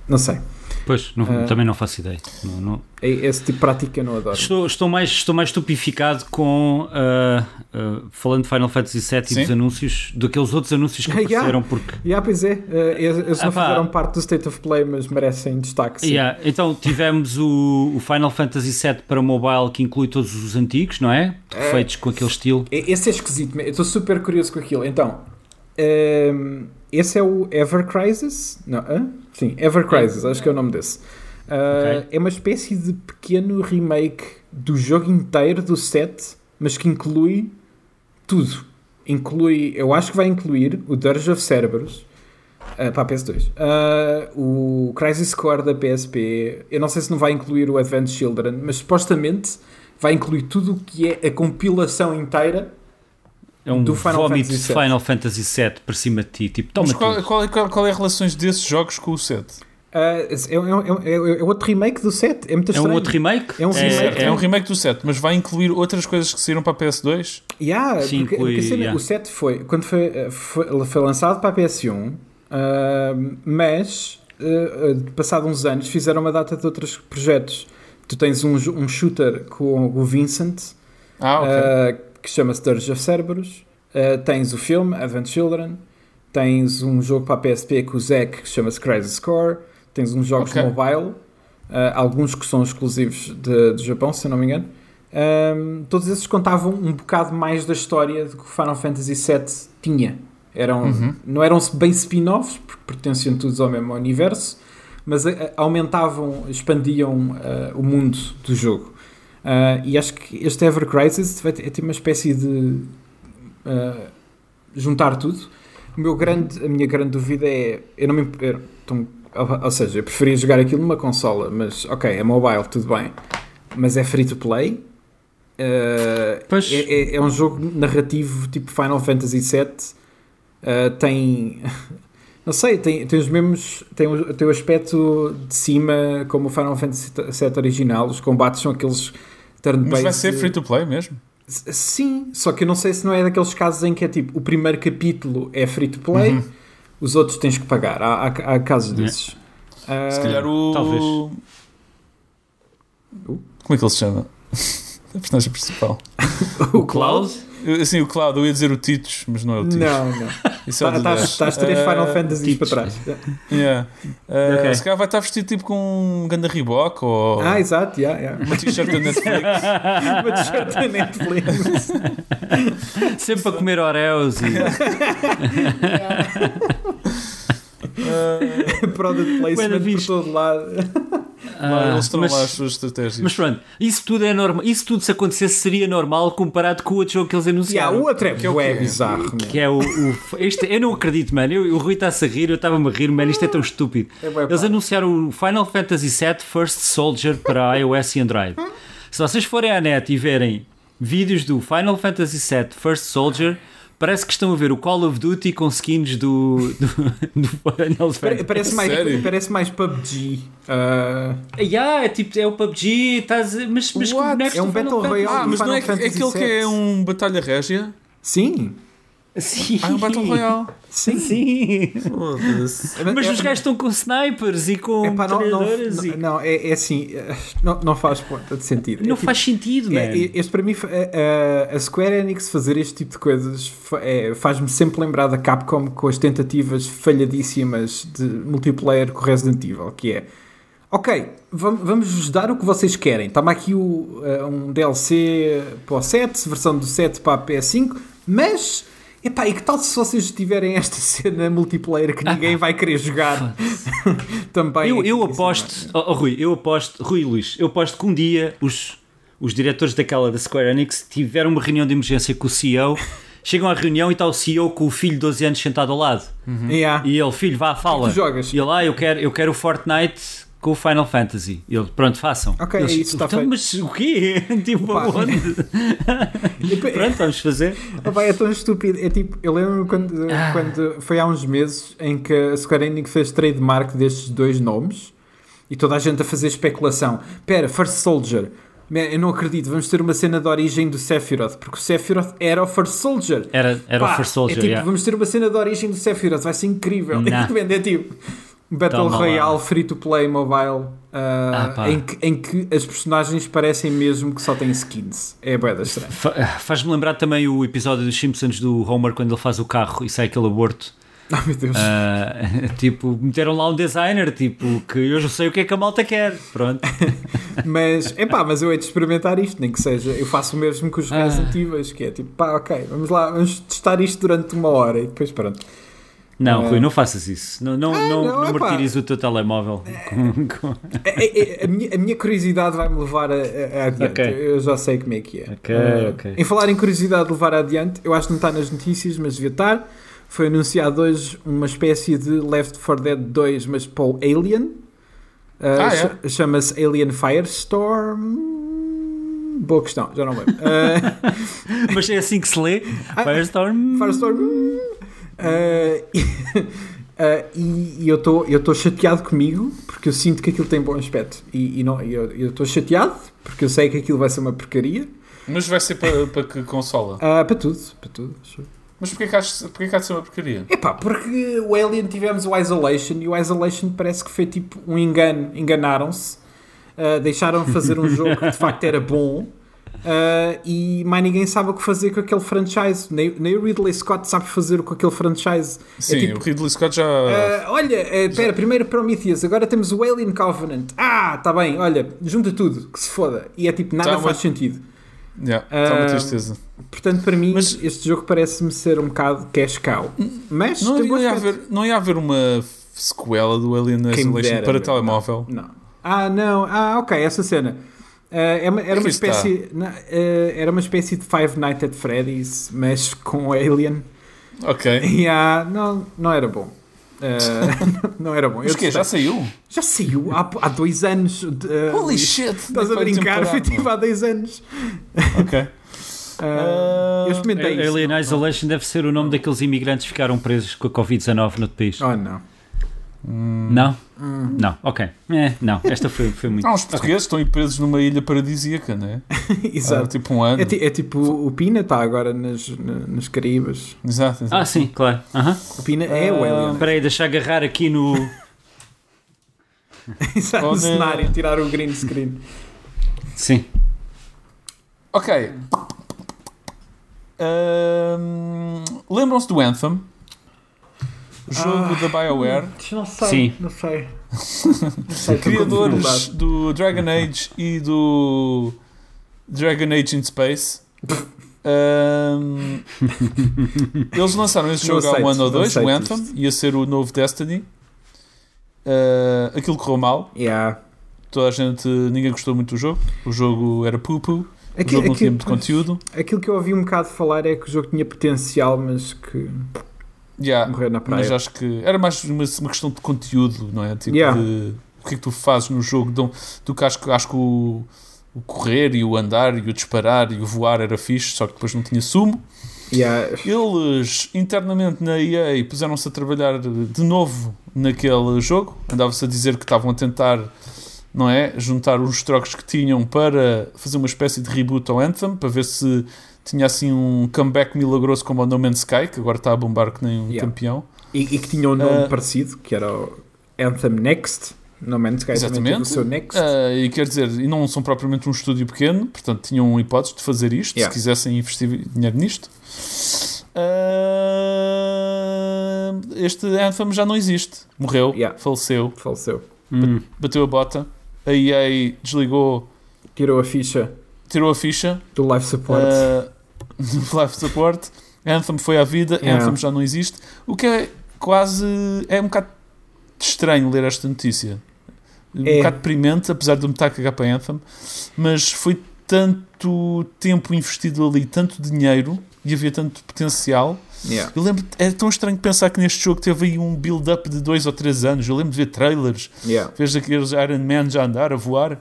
não sei. Pois, não- Ah. também não faço ideia. Não- não- É- Esse tipo de prática eu não adoro. Estou, estou, mais, estou mais estupificado com, ah, ah, falando de Final Fantasy VII e Sim. dos anúncios, daqueles outros anúncios que Yeah. apareceram, porque Yeah, pois é, eles eles não Ah, pá. fizeram parte do State of Play, mas merecem destaque. Yeah, então tivemos o, o Final Fantasy VII para mobile que inclui todos os antigos, não é? Feitos com aquele estilo. E- Esse é esquisito, eu estou super curioso com aquilo. Então, ehm, esse é o Ever Crisis? Não, hã? Sim, Ever Crisis, acho que é o nome desse. Ah, Ok. É uma espécie de pequeno remake do jogo inteiro do set, mas que inclui tudo. Inclui, eu acho que vai incluir o Dirge of Cerberus ah, para a PS2, ah, o Crisis Core da PSP. Eu não sei se não vai incluir o Advanced Children, mas supostamente vai incluir tudo o que é a compilação inteira É um do Final vómito Fantasy de. Final Fantasy VII para cima de ti. Tipo, toma Mas qual, qual, qual, qual é a relações desses jogos com o set? Ah, é, é, é, é- é outro remake do set. É muito É um estranho. outro remake? É um remake. É, um remake do set, mas vai incluir outras coisas que saíram para a PS2? Yeah, Sim, porque, inclui, porque yeah. O set foi, quando foi, eh, foi, foi lançado para a PS1, ah, mas eh, eh, passado uns anos fizeram uma data de outros projetos. Tu tens um, um shooter com o Vincent Ah, ok. ah, que chama-se Dirge of Cerberus. Ah, tens o filme Advent Children. Tens um jogo para a PSP com o Zack que chama-se Crisis Core. Tens uns jogos Ok. mobile, ah, alguns que são exclusivos de, do Japão, se não me engano. Ahm, todos esses contavam um bocado mais da história do que o Final Fantasy VII tinha. Eram, Uhum. Não eram bem spin-offs, porque pertenciam todos ao mesmo universo, mas ah, aumentavam, expandiam ah, o mundo do jogo. Ah, e acho que este Ever Crisis vai ter, é ter uma espécie de ah, juntar tudo. O meu grande, a minha grande dúvida é. Eu não me, eu- então, ou, seja, eu preferia jogar aquilo numa consola, mas ok, é mobile, tudo bem. Mas é free to play. Ah, Pois. é, é- é um jogo narrativo tipo Final Fantasy VII. Tem. Não sei, tem, tem os mesmos. Tem o, tem o aspecto de cima como o Final Fantasy VII original. Os combates são aqueles turn-based. Mas vai ser free to play mesmo? Sim, só que eu não sei se não é daqueles casos em que é tipo o primeiro capítulo é free to play, Uhum. os outros tens que pagar. Há, há, há casos É. desses. Ah, Se calhar o. talvez. Como é que ele se chama? A personagem principal. o Cloud? Assim, o Cloud, eu ia dizer o Titus, mas não é o Titus. Não, não. Isso é o Estás Dash. estás três Eh, Final Fantasies para trás. Yeah. Uh, Ok. Se calhar vai estar vestido tipo com um ganda Reebok ou Ah, exato, yeah, yeah. uma t-shirt da Netflix. Uma t-shirt da Netflix. Sempre a comer Oreos e. Uh, Product placement por todo lado. Lá, Ah, eles terão mas- lá as suas estratégias. Mas pronto, isso tudo é normal. Isso tudo se acontecesse seria normal comparado com o outro jogo que eles Yeah, anunciaram. o outro é, Que é o bué quê? bizarro. Que é o. o este, eu não acredito, mano. Eu, o Rui está-se a rir, eu estava-me a rir, mano. Isto é tão estúpido. É Eles pá. anunciaram o Final Fantasy VII First Soldier para iOS e Android. Se vocês forem à net e verem vídeos do Final Fantasy VII First Soldier, parece que estão a ver o Call of Duty com skins do, do, do Final Pare- Fantasy. Parece mais, Sério? parece mais PUBG. Ah, Yeah, é tipo, é o PUBG, estás, mas, mas É um Battle. Royale. ah, mas não é, Fantasy aquele que é um Batalha Régia? sim. Sim. Ah, é um Battle Royale. Sim. Sim. Mas É- os gajos estão com snipers e com Epá, não, não, e... não, é, é assim, não, não faz ponta de sentido. Não É tipo- faz sentido, é- mano. é- este para mim, a, a- a Square Enix fazer este tipo de coisas fa- é, faz-me sempre lembrar da Capcom com as tentativas falhadíssimas de multiplayer com Resident Evil, que é ok, vam- vamos-vos dar o que vocês querem. Toma aqui o, eh, um DLC para o 7, versão do 7 para a PS5, mas epá, e que tal se vocês tiverem esta cena multiplayer que ninguém vai querer jogar também? Eu, aqui eu aposto, oh, oh, Rui, eu aposto, Rui e Luís, eu aposto que um dia os, os diretores daquela da Square Enix tiveram uma reunião de emergência com o CEO, chegam à reunião e está o CEO com o filho de 12 anos sentado ao lado. Yeah. E ele, filho, vá, fala. tu jogas? E ele, ah, eu quero, eu quero o Fortnite com o Final Fantasy. Ele, pronto, façam. Ok, Eles, isso está então, feito. Mas o quê? tipo, Opa. aonde? pronto, vamos fazer. Pá, é tão estúpido. É tipo, eu lembro quando, Ah. quando foi há uns meses em que a Square Enix fez trademark destes dois nomes e toda a gente a fazer especulação. Pera, First Soldier. Eu não acredito, vamos ter uma cena de origem do Sephiroth, porque o Sephiroth era o First Soldier. Era, era Pá, o First Soldier, é tipo, yeah. vamos ter uma cena de origem do Sephiroth, vai ser incrível. E de repente é tipo Battle Toma. Royale free to play mobile ah, Ah, pá. em, que, em que as personagens parecem mesmo que só têm skins. É bué da estranha. Fa- Faz-me lembrar também o episódio dos Simpsons do Homer quando ele faz o carro e sai aquele aborto. Oh meu Deus. Ah, tipo, meteram lá um designer, tipo, que eu já sei o que é que a malta quer. Pronto. Mas, é pá, mas eu hei de experimentar isto, nem que seja. Eu faço o mesmo com os Ah. Resident que é tipo, pá, ok, vamos lá, vamos testar isto durante uma hora e depois pronto. Não, Ah. Rui, não faças isso. Não, não, Ah, não, não, não epá. martirizes o teu telemóvel. com- com- É- é- é- a, minha, a minha curiosidade vai-me levar a, a- a adiante. Ok. Eu já sei como é que é. Ok, Ah, ok. Em falar em curiosidade de levar adiante, eu acho que não está nas notícias, mas devia estar. Foi anunciado hoje uma espécie de Left 4 Dead 2, mas para o Alien. Ah, Ah, é? cha- Chama-se Alien Firestorm. Boa questão, já não lembro. Ah, Mas é assim que se lê. Firestorm. Firestorm. Uh, e, uh, e- e eu estou chateado comigo porque eu sinto que aquilo tem bom aspecto. E, e não, eu estou chateado porque eu sei que aquilo vai ser uma porcaria. Mas vai ser para, para que consola? Uh, para tudo, para tudo. Mas porquê que, achas, porquê que há de ser uma porcaria? Epá, porque o Alien tivemos o Isolation e o Isolation parece que foi tipo um engano. Enganaram-se. Uh, deixaram de fazer um jogo que de facto era bom. Uh, e mais ninguém sabe o que fazer com aquele franchise. Nem, nem o Ridley Scott sabe fazer com aquele franchise. Sim, é tipo, o Ridley Scott já. Ah, olha, eh, espera, primeiro Prometheus, agora temos o Alien Covenant. Ah, tá bem, olha, junta tudo, que se foda. E é tipo, nada Tá, faz sentido. Yeah, está uma Ah, tristeza. Portanto, para mim, Mas- este jogo parece-me ser um bocado cash cow. Mas Não, não, ia haver, não ia haver uma sequela do Alien Isolation para meu, telemóvel? Não. Ah, não. Ah, ok, essa cena. É uma- era Aqui uma espécie na- ah, era uma espécie de Five Nights at Freddy's mas com Alien Ok. e ah, não, não era bom Ah, não era bom Mas quê? Já saiu? Já saiu há, há dois anos de, ah, Holy shit! Estás a brincar? Foi tipo há 10 anos. Ok. Ah, eu experimentei isso. Alien não- Isolation deve ser o nome daqueles imigrantes que ficaram presos com a Covid-19 no outro país. Oh, não. Não? Não, ok. É, não, esta foi, foi muito. Há uns portugueses que estão aí presos numa ilha paradisíaca, não é? Exato. tipo um ano. É, é tipo o Pina está agora nas, na- nas Caribas. Exato, exato. Ah, sim, claro. Aham. O Pina é o Alien. Espera aí, deixa agarrar aqui no. Exato, no cenário, tirar o green screen. Sim. Ok. Ahm, Lembram-se do Anthem? Jogo da BioWare. Não sei. Sim. Não sei. Não sei Criadores do Dragon Age e do Dragon Age in Space. Ahm, eles lançaram esse Não jogo há um ano ou dois, o Anthem, isto. ia ser o novo Destiny. Ah, aquilo correu mal, Yeah. toda a gente, ninguém gostou muito do jogo. O jogo era pupu, o Aqui- jogo não aqui- tinha muito conteúdo. Aquilo que eu ouvi um bocado falar é que o jogo tinha potencial, mas que Yeah, morreu na praia. mas acho que era mais uma, uma questão de conteúdo, não é? Tipo, Yeah. de, o que é que tu fazes no jogo? Do, do que acho, que- acho que o, o correr e o andar e o disparar e o voar era fixe, só que depois não tinha sumo. Yeah. Eles internamente na EA puseram-se a trabalhar de novo naquele jogo. Andava-se a dizer que estavam a tentar, não é? Juntar os trocos que tinham para fazer uma espécie de reboot ao Anthem, para ver se tinha assim um comeback milagroso como o No Man's Sky, que agora está a bombar que nem um Yeah. campeão. E, e que tinha um nome Ah. parecido, que era o Anthem Next. No Man's Sky também teve o Exatamente. seu Next. Ah, e quer dizer, e não são propriamente um estúdio pequeno, portanto tinham hipótese de fazer isto, Yeah. se quisessem investir dinheiro nisto. Ah, este Anthem já não existe. Morreu, Yeah. faleceu, Faleceu. Hum. bateu a bota. A EA desligou, Tirou a ficha tirou a ficha. do Life Support. ah, do Live Support. Anthem foi à vida, Yeah. Anthem já não existe. O que é quase. É um bocado estranho ler esta notícia. Um É. bocado deprimente, apesar de eu me estar a cagar para Anthem. Mas foi tanto tempo investido ali, tanto dinheiro e havia tanto potencial. Yeah. Eu lembro, é tão estranho pensar que neste jogo teve aí um build-up de dois ou três anos. Eu lembro de ver trailers, Yeah. vês aqueles Iron Man já andar, a voar.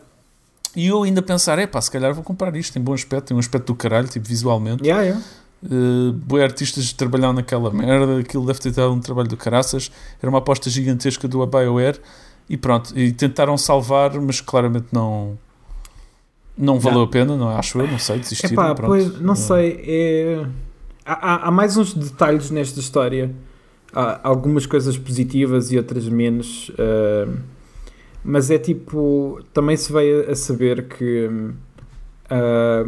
E eu ainda pensar, é pá, se calhar vou comprar isto, tem bom aspecto, tem um aspecto do caralho, tipo visualmente. Yeah, yeah. Uh, boi artistas trabalharam naquela merda, aquilo deve ter dado um trabalho do caraças. Era uma aposta gigantesca do BioWare e pronto. E tentaram salvar, mas claramente não. Não valeu a pena, não acho eu, não sei, desistiram. Epá, pronto. pois, não Uh, sei. É... Há, há- há mais uns detalhes nesta história. Há algumas coisas positivas e outras menos. ah, mas é tipo. Também se veio a saber que. ah,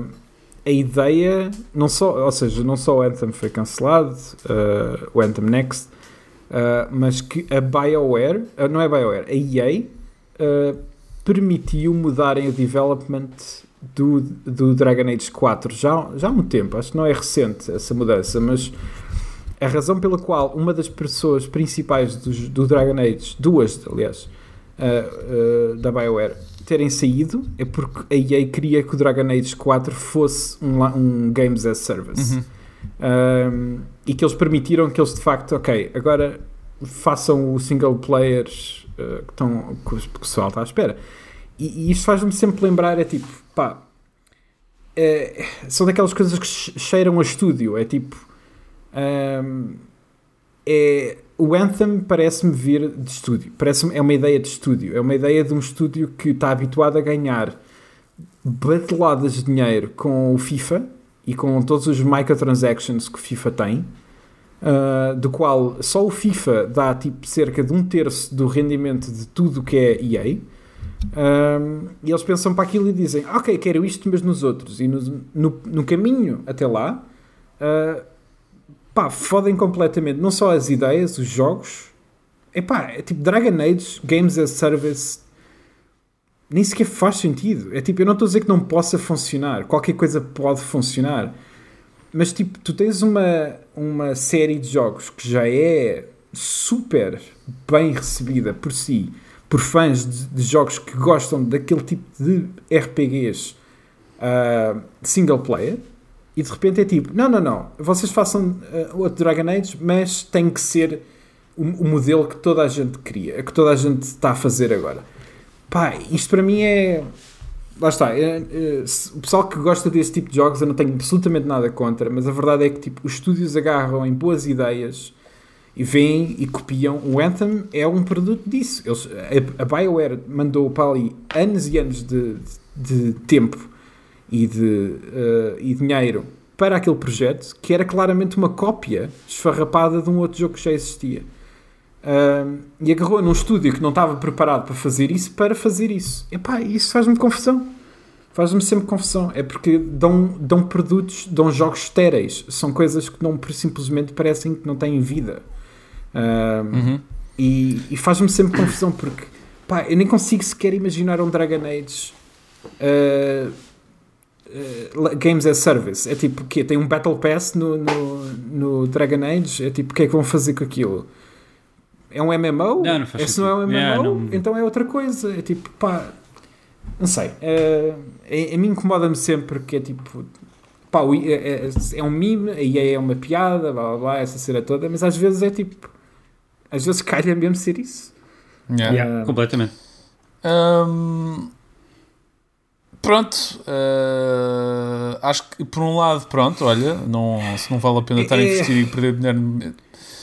a ideia, não só, ou seja, não só o Anthem foi cancelado, ah, o Anthem Next, ah, mas que a BioWare, não é BioWare, a EA permitiu mudarem o development do, do Dragon Age 4 já, já há um tempo, acho que não é recente essa mudança, mas a razão pela qual uma das pessoas principais do, do Dragon Age, duas aliás, ah, da BioWare, terem saído é porque a EA queria que o Dragon Age 4 fosse um, um Games as Service. Uhum. Um, e que eles permitiram que eles de facto, ok, agora façam o single player uh, que, estão, que o pessoal está à espera. E, e isto faz-me sempre lembrar: é tipo, pá, é, são daquelas coisas que che- cheiram a estúdio. É tipo, um, é, o Anthem parece-me vir de estúdio, parece é uma ideia de estúdio, é uma ideia de um estúdio que está habituado a ganhar bateladas de dinheiro com o FIFA e com todos os microtransactions que o FIFA tem, uh, do qual só o FIFA dá tipo cerca de um terço do rendimento de tudo o que é EA. Um, e eles pensam para aquilo e dizem: Ok, quero isto, mas nos outros. E no, no, no caminho até lá, uh, pá, fodem completamente não só as ideias, os jogos. Epá, é tipo Dragon Age, Games as Service, nem sequer faz sentido. É tipo, eu não estou a dizer que não possa funcionar. Qualquer coisa pode funcionar. Mas tipo, tu tens uma, uma série de jogos que já é super bem recebida por si, por fãs de, de jogos que gostam daquele tipo de RPGs ah, single player, e de repente é tipo, não, não, não, vocês façam ah, outro Dragon Age, mas tem que ser o, o modelo que toda a gente queria, que toda a gente está a fazer agora. Pá, isto para mim é. Lá está. é- é- o pessoal que gosta desse tipo de jogos eu não tenho absolutamente nada contra, mas a verdade é que tipo, os estúdios agarram em boas ideias e vêm e copiam. O Anthem é um produto disso. Eles, a, a BioWare mandou para ali anos e anos de, de tempo e de eh, e dinheiro para aquele projeto que era claramente uma cópia esfarrapada de um outro jogo que já existia. Um, e agarrou num estúdio que não estava preparado para fazer isso para fazer isso. Epá, isso faz-me confusão. Faz-me sempre confusão. É porque dão, dão produtos, dão jogos estéreis. São coisas que não simplesmente parecem que não têm vida. Um, Uhum. E, e faz-me sempre confusão porque pá, eu nem consigo sequer imaginar um Dragon Age uh, uh, Games as Service. É tipo, que Tem um Battle Pass no, no, no Dragon Age? É tipo, o que é que vão fazer com aquilo? É um MMO? Não, não faz é, se não é um MMO, sentido. Yeah, não- então é outra coisa. É tipo, pá, não sei. Uh, a, a mim incomoda-me sempre que é tipo, pá, o- é, é, é um meme, a EA é uma piada, blá blá blá, essa cena toda, mas às vezes é tipo, às vezes calha mesmo ser isso. Yeah. Yeah, completamente. Hum, pronto, uh, acho que por um lado, pronto, olha, não, se não vale a pena estar a É- investir e perder dinheiro.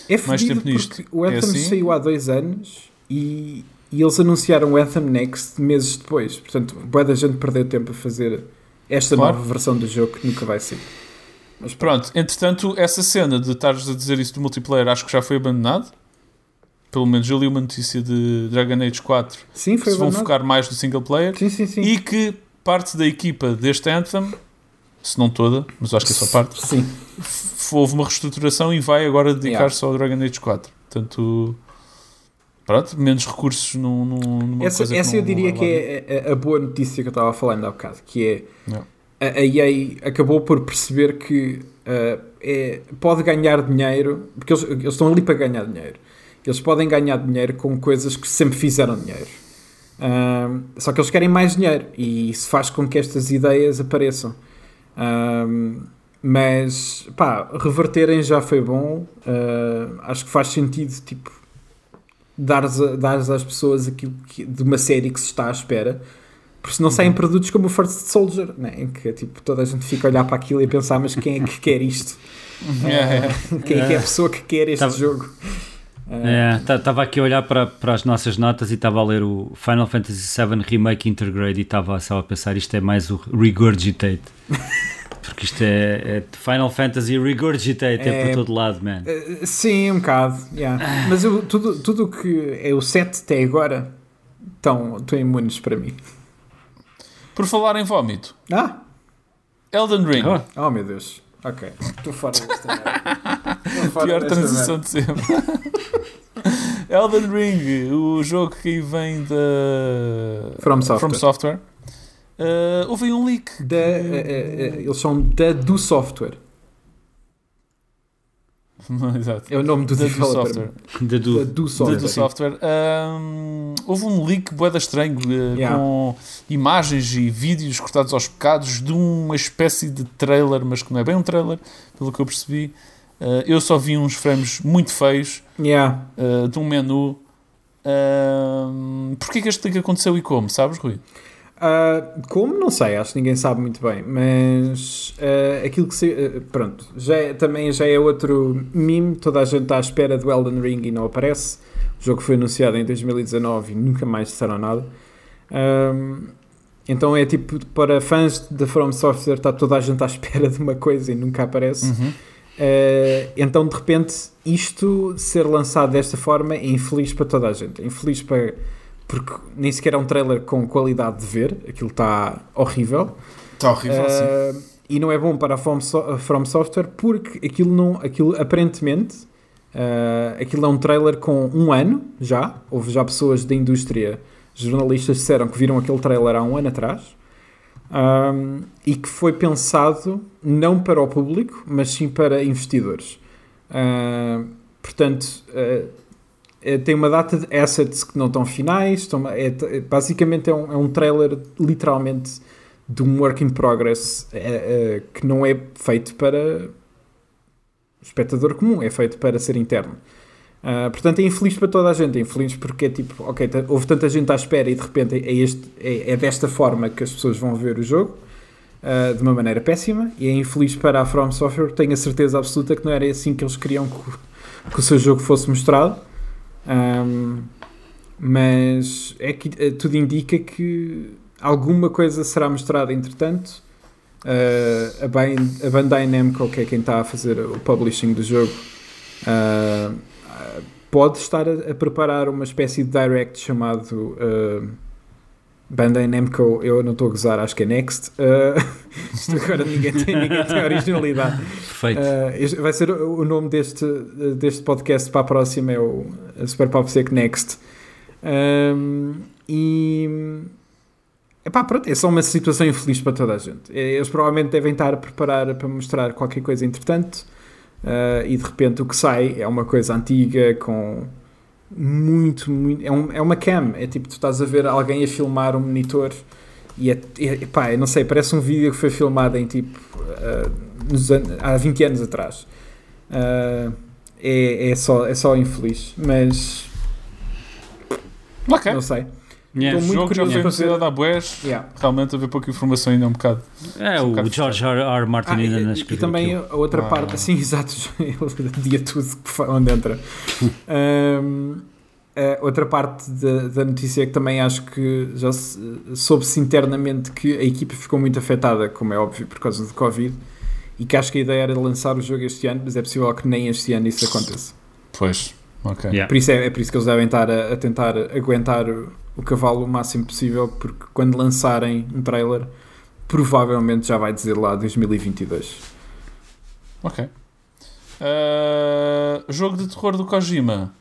É Mais tempo nisto. o Anthem É assim? saiu há dois anos e, e eles anunciaram o Anthem Next meses depois. Portanto, boa da gente perdeu tempo a fazer esta Claro. nova versão do jogo que nunca vai sair. Mas Pronto, entretanto, essa cena de estares a dizer isso do multiplayer acho que já foi abandonado. Pelo menos eu li uma notícia de Dragon Age 4 Sim, que foi se vão focar mais no single player Sim, sim, sim. e que parte da equipa deste Anthem, se não toda, mas acho que é só parte, Sim. houve uma reestruturação e vai agora dedicar-se ao Dragon Age 4. Portanto, pronto, menos recursos num, num- numa Essa, coisa essa que eu não- diria não que é a, a boa notícia que eu estava falando há bocado, que é Não. a, a EA acabou por perceber que uh, é- pode ganhar dinheiro, porque eles, eles estão ali para ganhar dinheiro. Eles podem ganhar dinheiro com coisas que sempre fizeram dinheiro. Ahm, só que eles querem mais dinheiro e isso faz com que estas ideias apareçam. Ahm, mas, pá, reverterem já foi bom. Ah, acho que faz sentido, tipo, dares, a- dares às pessoas aquilo que, de uma série que se está à espera. Porque senão saem produtos como o First Soldier, né? em que tipo, toda a gente fica a olhar para aquilo e pensar: mas quem é que quer isto? Quem é que é a pessoa que quer este Tava- jogo? Ah, Estava aqui a olhar para, para as nossas notas e estava a ler o Final Fantasy VII Remake Intergrade e estava só a pensar isto é mais o Regurgitate. Porque isto é, é Final Fantasy Regurgitate, é, É- por todo lado, man. Uh, Sim, um bocado. yeah. Mas eu, tudo tudo o que é o 7 até agora estão, estão imunes para mim. Por falar em vómito, Ah! Elden Ring, Oh, Oh meu Deus. Ok. Estou fora desta merda. Pior transição de sempre. Elden Ring, o jogo que vem da From Software. Software. Uh, houve um leak. Da, eh, eh, eh, eles são da do software. Exato. É o nome do Da do software. da Da do, do Da software. do software. Um, houve um leak boeda estranho uh, Yeah. com imagens e vídeos cortados aos pecados de uma espécie de trailer, mas que não é bem um trailer, pelo que eu percebi. Uh, eu só vi uns frames muito feios Yeah. uh, de um menu. Um, Porquê que este leak aconteceu e como? Sabes, Rui? Ah, como? Não sei, acho que ninguém sabe muito bem, mas ah, aquilo que se. ah, pronto, já é- também já é outro meme. Toda a gente está à espera do Elden Ring e não aparece. O jogo foi anunciado em 2019 e nunca mais disseram nada. Então é tipo, para fãs da From Software, está toda a gente à espera de uma coisa e nunca aparece. Uhum. Uh, então, de repente, isto ser lançado desta forma é infeliz para toda a gente. É infeliz para. Porque nem sequer é um trailer com qualidade de ver, aquilo está horrível. Está horrível, sim. Uh, e não é bom para a From, So- From Software porque aquilo não. Aquilo aparentemente. uh, aquilo é um trailer com um ano já. Houve já pessoas da indústria, jornalistas, disseram que viram aquele trailer há um ano atrás. Um, e que foi pensado não para o público, mas sim para investidores. Uh, portanto, uh, tem uma data de assets que não estão finais. Estão, é, é- basicamente é um, é um trailer literalmente de um work in progress eh, eh, que não é feito para espectador comum, é feito para ser interno. Ah, portanto, é infeliz para toda a gente. É infeliz porque é tipo, ok, t- houve tanta gente à espera e de repente é, este, é, é desta forma que as pessoas vão ver o jogo, ah, de uma maneira péssima. E é infeliz para a From Software, tenho a certeza absoluta que não era assim que eles queriam que, que o seu jogo fosse mostrado. Ahm, mas é que eh, tudo indica que alguma coisa será mostrada entretanto. Ah, a, Ban- a Bandai Namco, que é quem está a fazer o publishing do jogo, ah, pode estar a, a preparar uma espécie de direct chamado ah, Bandai Namco. Eu não estou a gozar, acho que é Next. Ah, isto agora ninguém tem, ninguém tem originalidade. perfeito. Uh, vai ser o o nome deste, deste podcast para a próxima é o Super Pop Sec Next Um, e epá, pronto, é só uma situação infeliz para toda a gente eles provavelmente devem estar a preparar para mostrar qualquer coisa entretanto uh, e de repente o que sai é uma coisa antiga com muito, muito é, um- é uma cam, é tipo tu estás a ver alguém a filmar um monitor e é, é, eu não sei, parece um vídeo que foi filmado em tipo uh, nos an- há 20 anos atrás. Uh, é, é, só, é só infeliz, mas Ok. não sei. Yeah. O muito jogo já curioso foi para ver. há boés. Yeah. Realmente haver pouca informação ainda é um bocado. É, um o bocado George R. R. Martin Ah, ainda não e, e escreveu também aquilo. a outra Ah. parte, assim, exato, ele dia tudo onde entra. Um, a outra parte da, da notícia é que também acho que já se- soube-se internamente que a equipa ficou muito afetada, como é óbvio, por causa do Covid, e que acho que a ideia era lançar o jogo este ano, mas é possível que nem este ano isso aconteça. Pois, ok. Yeah. Por isso é, é por isso que eles devem estar a, a tentar aguentar o, o cavalo o máximo possível, porque quando lançarem um trailer, provavelmente já vai dizer lá 2022. Ok. Uh, jogo de terror do Kojima.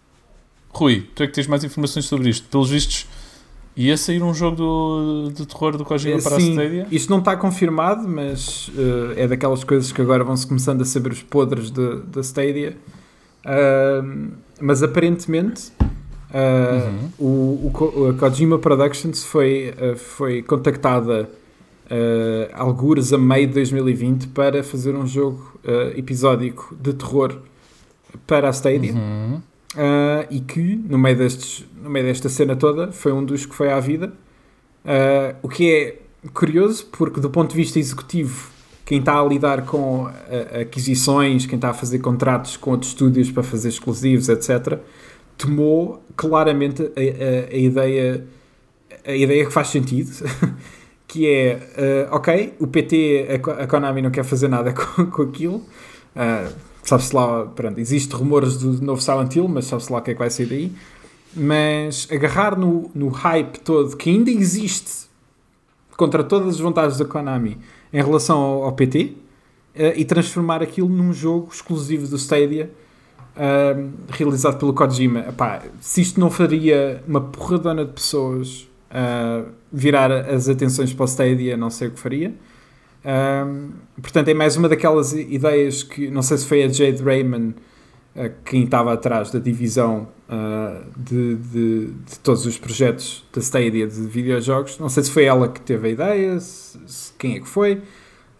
Rui, tu é que tens mais informações sobre isto. Pelos vistos, ia sair um jogo do, de terror do Kojima para a Sim, Stadia? isto não está confirmado, mas uh, é daquelas coisas que agora vão-se começando a saber os podres da Stadia. Uh, mas aparentemente uh, o, o a Kojima Productions foi, uh, foi contactada uh, algures a meio de 2020 para fazer um jogo episódico de terror para a Stadia. Uhum. Uh, e que no meio, destes, no meio desta cena toda foi um dos que foi à vida. O que é curioso, porque do ponto de vista executivo, quem está a lidar com aquisições, quem está a fazer contratos com outros estúdios para fazer exclusivos, etc., tomou claramente a, a- a ideia, a ideia que faz sentido, que é, uh, ok, o PT, a, a Konami não quer fazer nada com, com aquilo, uh, sabe-se lá, pronto, existe rumores do novo Silent Hill, mas sabe-se lá o que é que vai sair daí, mas agarrar no, no hype todo que ainda existe contra todas as vontades da Konami em relação ao, ao PT eh, e transformar aquilo num jogo exclusivo do Stadia realizado pelo Kojima. Epá, se isto não faria uma porradona de pessoas ah, virar as atenções para o Stadia, não sei o que faria. Portanto, é mais uma daquelas ideias que não sei se foi a Jade Raymond ah, quem estava atrás da divisão ah, de, de, de todos os projetos da Stadia de videojogos. Não sei se foi ela que teve a ideia, se- se- quem é que foi.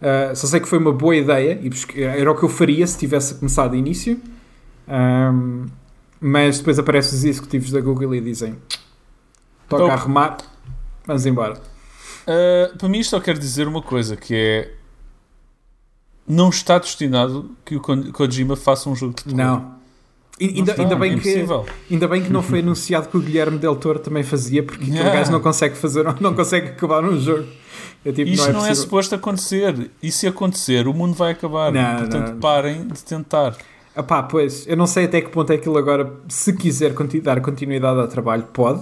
Ah, só sei que foi uma boa ideia e era o que eu faria se tivesse começado de início. Ahm, mas depois aparecem os executivos da Google e dizem: toca Oh. a arrumar, vamos embora. Uh, para mim isto só quer dizer uma coisa, que é não está destinado que o Ko- Kojima faça um jogo de terror. Não. Ainda, está, ainda, é bem que, impossível. ainda bem que não foi anunciado que o Guilherme Del Toro também fazia, porque aquele Yeah. gajo não consegue fazer, não consegue acabar um jogo. É tipo, Isto não é, não é suposto acontecer. E se acontecer, o mundo vai acabar. Não, Portanto, não. parem de tentar. Ah pá, pois, eu não sei até que ponto é que ele agora, se quiser conti- dar continuidade ao trabalho, pode.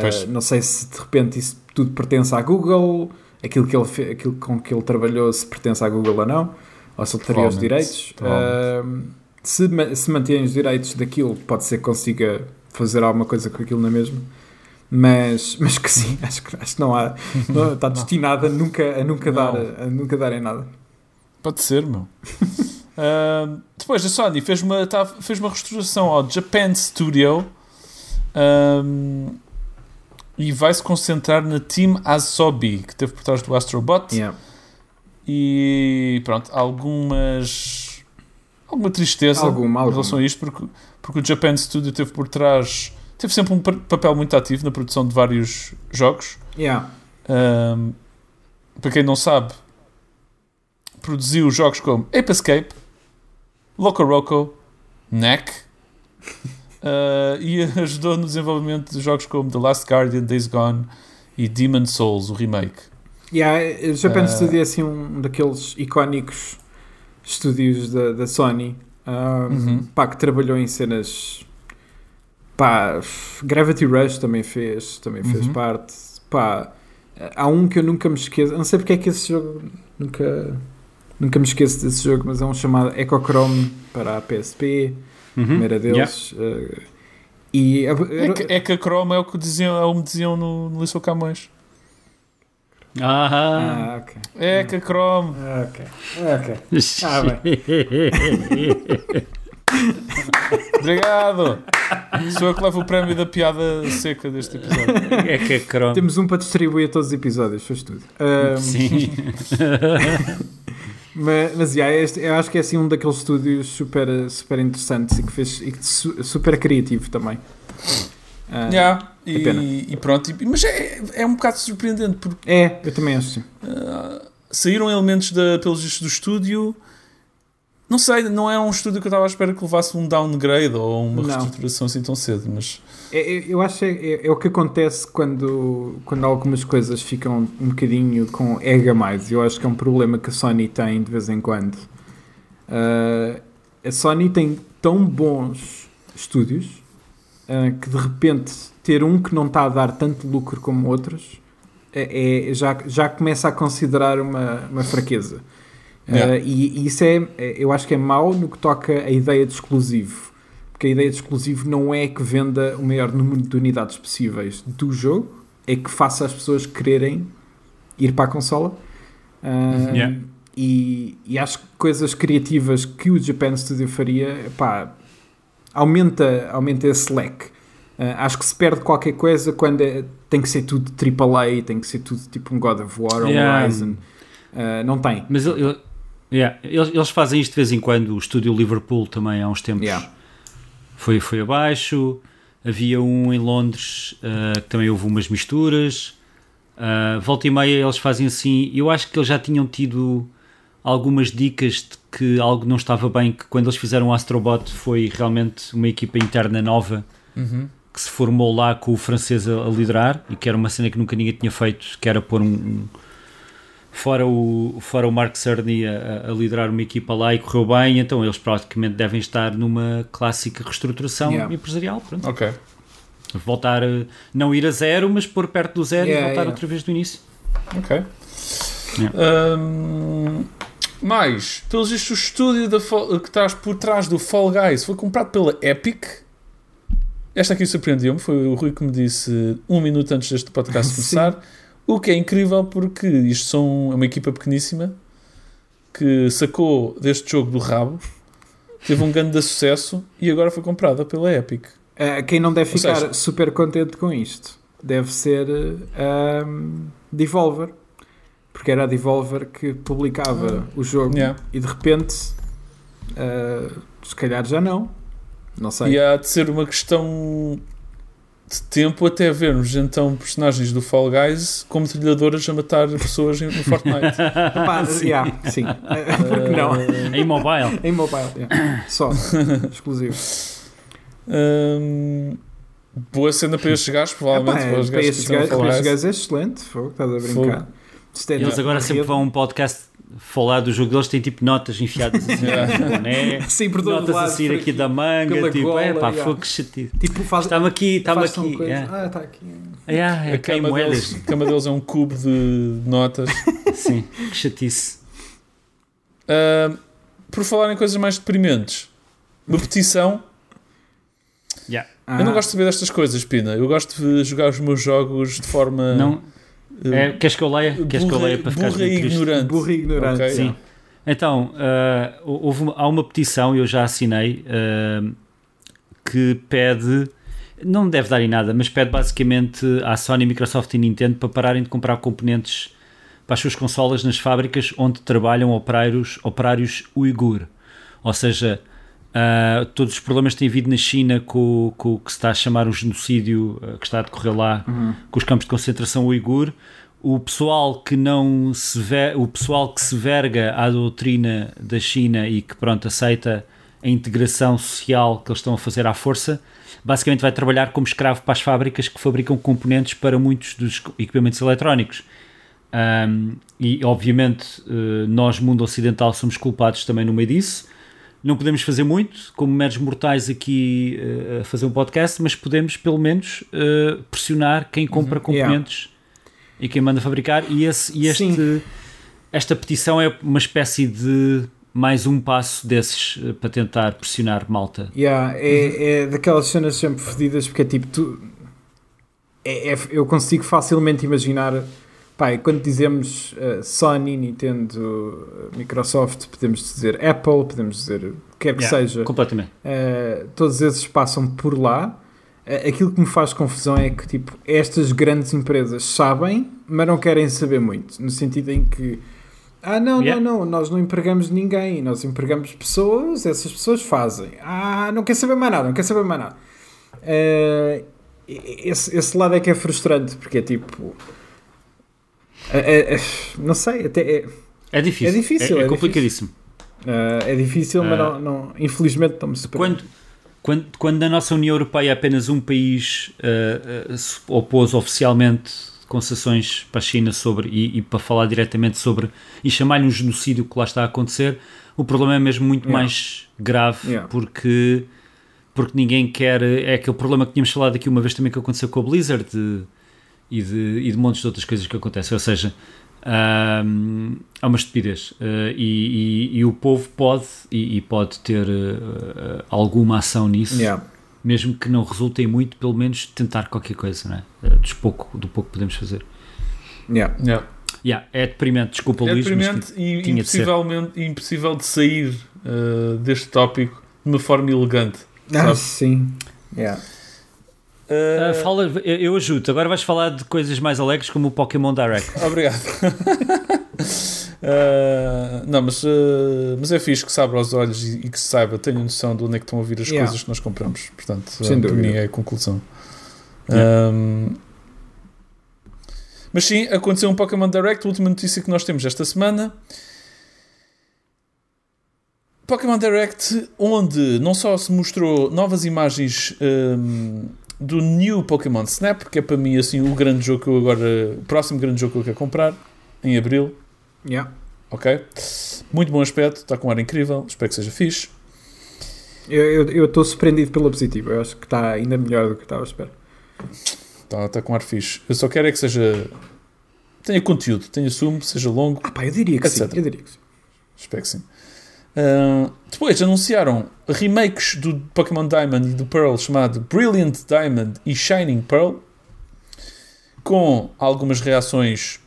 Pois. não sei se de repente isso tudo pertence à Google, aquilo, que ele aquilo com que ele trabalhou se pertence à Google ou não, ou se ele teria os direitos. Ah, se, ma- se mantém os direitos daquilo, pode ser que consiga fazer alguma coisa com aquilo na mesma. Mas, mas que sim, acho que, acho que não há. não- está destinado a nunca, a, nunca dar, a nunca dar em nada. Pode ser, meu. Uh, depois a Sony fez uma, tá- fez uma restauração ao Japan Studio um, e vai se concentrar na Team Asobi, que teve por trás do Astrobot. Yeah. E pronto, algumas. alguma tristeza Alguma, em alguma. relação a isto, porque, porque o Japan Studio teve por trás. teve sempre um pa- papel muito ativo na produção de vários jogos. Yeah. Um, para quem não sabe, produziu jogos como Ape Escape, Loco Roco, Neck uh, e ajudou no desenvolvimento de jogos como The Last Guardian, Days Gone e Demon Souls, o remake. Yeah, Japan Ah. Studio é assim um daqueles icónicos estúdios da, da Sony ah, Uhum. pá, que trabalhou em cenas pá, Gravity Rush também fez também fez Uhum. parte pá, há um que eu nunca me esqueço não sei porque é que esse jogo nunca nunca me esqueço desse jogo mas é um chamado Echochrome para a PSP Uhum. primeira Yeah. deles ah, e É que, é que a Chrome é o que diziam, é o que diziam no, no Liceu Camões. Ah, ah, ok É que a Chrome. Ah, ok ok Ah, Obrigado! Sou eu que levo o prémio da piada seca deste episódio. é que a Chrome. Temos um para distribuir a todos os episódios, faz tudo. Ahm, Sim. mas, mas yeah, este, eu acho que é assim um daqueles estúdios super, super interessantes e que fez e que su- super criativo também. Ah, Yeah, é e, e pronto, e- mas é, é um bocado surpreendente porque É, eu também acho. Uh, saíram elementos da, pelos do estúdio Não sei, não é um estúdio que eu estava à espera que levasse um downgrade ou uma Não. reestruturação assim tão cedo, mas É- é- eu acho que é, é- é o que acontece quando, quando algumas coisas ficam um bocadinho com ego a mais. Eu acho que é um problema que a Sony tem de vez em quando. Ah, a Sony tem tão bons estúdios ah, que de repente ter um que não está a dar tanto lucro como outros é, é- já, já começa a considerar uma, uma fraqueza. Yeah. e, e isso é, é- eu acho que é mau no que toca a ideia de exclusivo. Porque a ideia de exclusivo não é que venda o maior número de unidades possíveis do jogo, é que faça as pessoas quererem ir para a consola. Ah, Yeah. e, e acho que coisas criativas que o Japan Studio faria, pá, aumenta, aumenta esse leque. Ah, acho que se perde qualquer coisa quando é- tem que ser tudo AAA, tem que ser tudo tipo um God of War ou Yeah. Horizon. Ah, não tem. Mas ele- ele- yeah, eles, eles fazem isto de vez em quando. O estúdio Liverpool também há uns tempos Yeah. foi, foi abaixo. Havia um em Londres ah, que também houve umas misturas. Ah, volta e meia eles fazem assim. Eu acho que eles já tinham tido algumas dicas de que algo não estava bem. Que quando eles fizeram o Astrobot foi realmente uma equipa interna nova que se formou lá com o francês a, a liderar e que era uma cena que nunca ninguém tinha feito, que era pôr um, um- fora o fora o Mark Cerny a, a- liderar uma equipa lá e correu bem, então eles praticamente devem estar numa clássica reestruturação Yeah. empresarial, pronto. ok. voltar a não ir a zero, mas pôr perto do zero Yeah, e voltar yeah. outra vez do início. Ok. Hum, mais, pelos vistos, o estúdio da Fall- que estás por trás do Fall Guys foi comprado pela Epic. Esta aqui surpreendeu-me, foi o Rui que me disse um minuto antes deste podcast começar. O que é incrível porque isto são é uma equipa pequeníssima que sacou deste jogo do rabo, teve um grande sucesso e agora foi comprada pela Epic. Uh, quem não deve Ou ficar seja- super contente com isto deve ser uh, um, Devolver. Porque era a Devolver que publicava o jogo Yeah. e de repente, uh, se calhar já não. Não sei. E há de ser uma questão de tempo até vermos então personagens do Fall Guys como trilhadoras a matar pessoas em- no Fortnite. Pá, Sim. yeah, sim. Porque não? Em mobile. Em mobile, yeah. só, exclusivo. Hum, boa cena para estes gajos, provavelmente. Epá, para os para estes gajos, para estes gajos é excelente. Fogo, estás a Fogo. brincar. É Eles agora sempre vão a um podcast falar do jogo deles, têm tipo notas enfiadas assim, Yeah. né? Sim, por todo notas lado, a sair aqui da manga, tipo, gola, é pá, yeah. fogo que chatice. Tipo, faz, Estava aqui, estava faz-se aqui. coisa. yeah. Ah, está aqui. Yeah, é, A cama deles, a cama deles é um cubo de notas. Sim, que chatice. Hum, por falar em coisas mais deprimentes, uma petição. Yeah. Ah, Eu não gosto de saber destas coisas, Pina. Eu gosto de jogar os meus jogos de forma. Não, uh, é, queres que eu leia? Queres que eu burra, leia para ficar burra ignorante. Burro e ignorante. Ok. Sim. Então, ah, houve uma- há uma petição, eu já assinei, ah, que pede, não deve dar em nada, mas pede basicamente à Sony, Microsoft e Nintendo para pararem de comprar componentes para as suas consolas nas fábricas onde trabalham operários, operários uigur. Ou seja, ah, todos os problemas que têm havido na China com, com o que se está a chamar um genocídio ah, que está a decorrer lá com os campos de concentração uigur, o pessoal que não se ve, o pessoal que se verga à doutrina da China e que pronto aceita a integração social que eles estão a fazer à força, basicamente vai trabalhar como escravo para as fábricas que fabricam componentes para muitos dos equipamentos eletrónicos. Um, e obviamente eh, nós, mundo ocidental, somos culpados também no meio disso. Não podemos fazer muito, como meros mortais aqui eh, a fazer um podcast, mas podemos pelo menos eh, pressionar quem compra componentes e quem manda fabricar. E, esse, e este, Sim. esta petição é uma espécie de mais um passo desses eh, para tentar pressionar malta. Yeah, é, é daquelas cenas sempre fedidas porque é tipo tu é, é- eu consigo facilmente imaginar pá, quando dizemos uh, Sony, Nintendo, Microsoft, podemos dizer Apple, podemos dizer o que quer que Yeah, seja, Completamente. Uh, todos esses passam por lá. Uh, aquilo que me faz confusão é que tipo, estas grandes empresas sabem, mas não querem saber muito, no sentido em que ah, não, Yeah. não, não, nós não empregamos ninguém, nós empregamos pessoas, essas pessoas fazem. Ah, não quer saber mais nada, não quer saber mais nada. Esse, esse lado é que é frustrante, porque é tipo. É- é- é- não sei, até é, É difícil. É difícil, É, é complicadíssimo. Uh, é difícil, mas não, não, infelizmente estamos quando, quando, quando na nossa União Europeia apenas um país uh, uh, se opôs oficialmente concessões para a China sobre e, e para falar diretamente sobre e chamar-lhe um genocídio que lá está a acontecer, o problema é mesmo muito yeah. mais grave yeah. porque porque ninguém quer. É aquele problema que tínhamos falado aqui uma vez também que aconteceu com a Blizzard de, e, de, e de montes de outras coisas que acontecem. Ou seja, um, é uma estupidez. Uh, e, e, e, o povo pode e, e pode ter uh, alguma ação nisso. Yeah. Mesmo que não resulte em muito, pelo menos tentar qualquer coisa, não é? Uh, pouco, do pouco que podemos fazer. Yeah. Yeah. Yeah, é deprimente, desculpa é Luís. É deprimente e impossivelmente, de impossível de sair deste tópico de uma forma elegante. Ah, sim. Yeah. Uh, fala, eu ajudo. Agora vais falar de coisas mais alegres como o Pokémon Direct. Obrigado. uh, não, mas, uh, mas é fixe que se abra os olhos e, e, que se saiba, tenha noção de onde é que estão a vir as yeah. coisas que nós compramos. Portanto, Sem para mim é a conclusão. Yeah. Um, mas sim, aconteceu um Pokémon Direct, a última notícia que nós temos esta semana. Pokémon Direct, onde não só se mostrou novas imagens um, do New Pokémon Snap, que é para mim assim o grande jogo que eu agora, o próximo grande jogo que eu quero comprar em abril. Yeah. Ok. Muito bom aspecto, está com um ar incrível, espero que seja fixe. Eu estou surpreendido pela positiva, eu acho que está ainda melhor do que estava a esperar. Está, está com um ar fixe. Eu só quero é que seja. tenha conteúdo, tenha sumo, seja longo. Ah, pá, eu diria que etc. sim. Eu diria que sim. Espero que sim. Uh, depois anunciaram remakes do Pokémon Diamond e do Pearl chamado Brilliant Diamond e Shining Pearl com algumas reações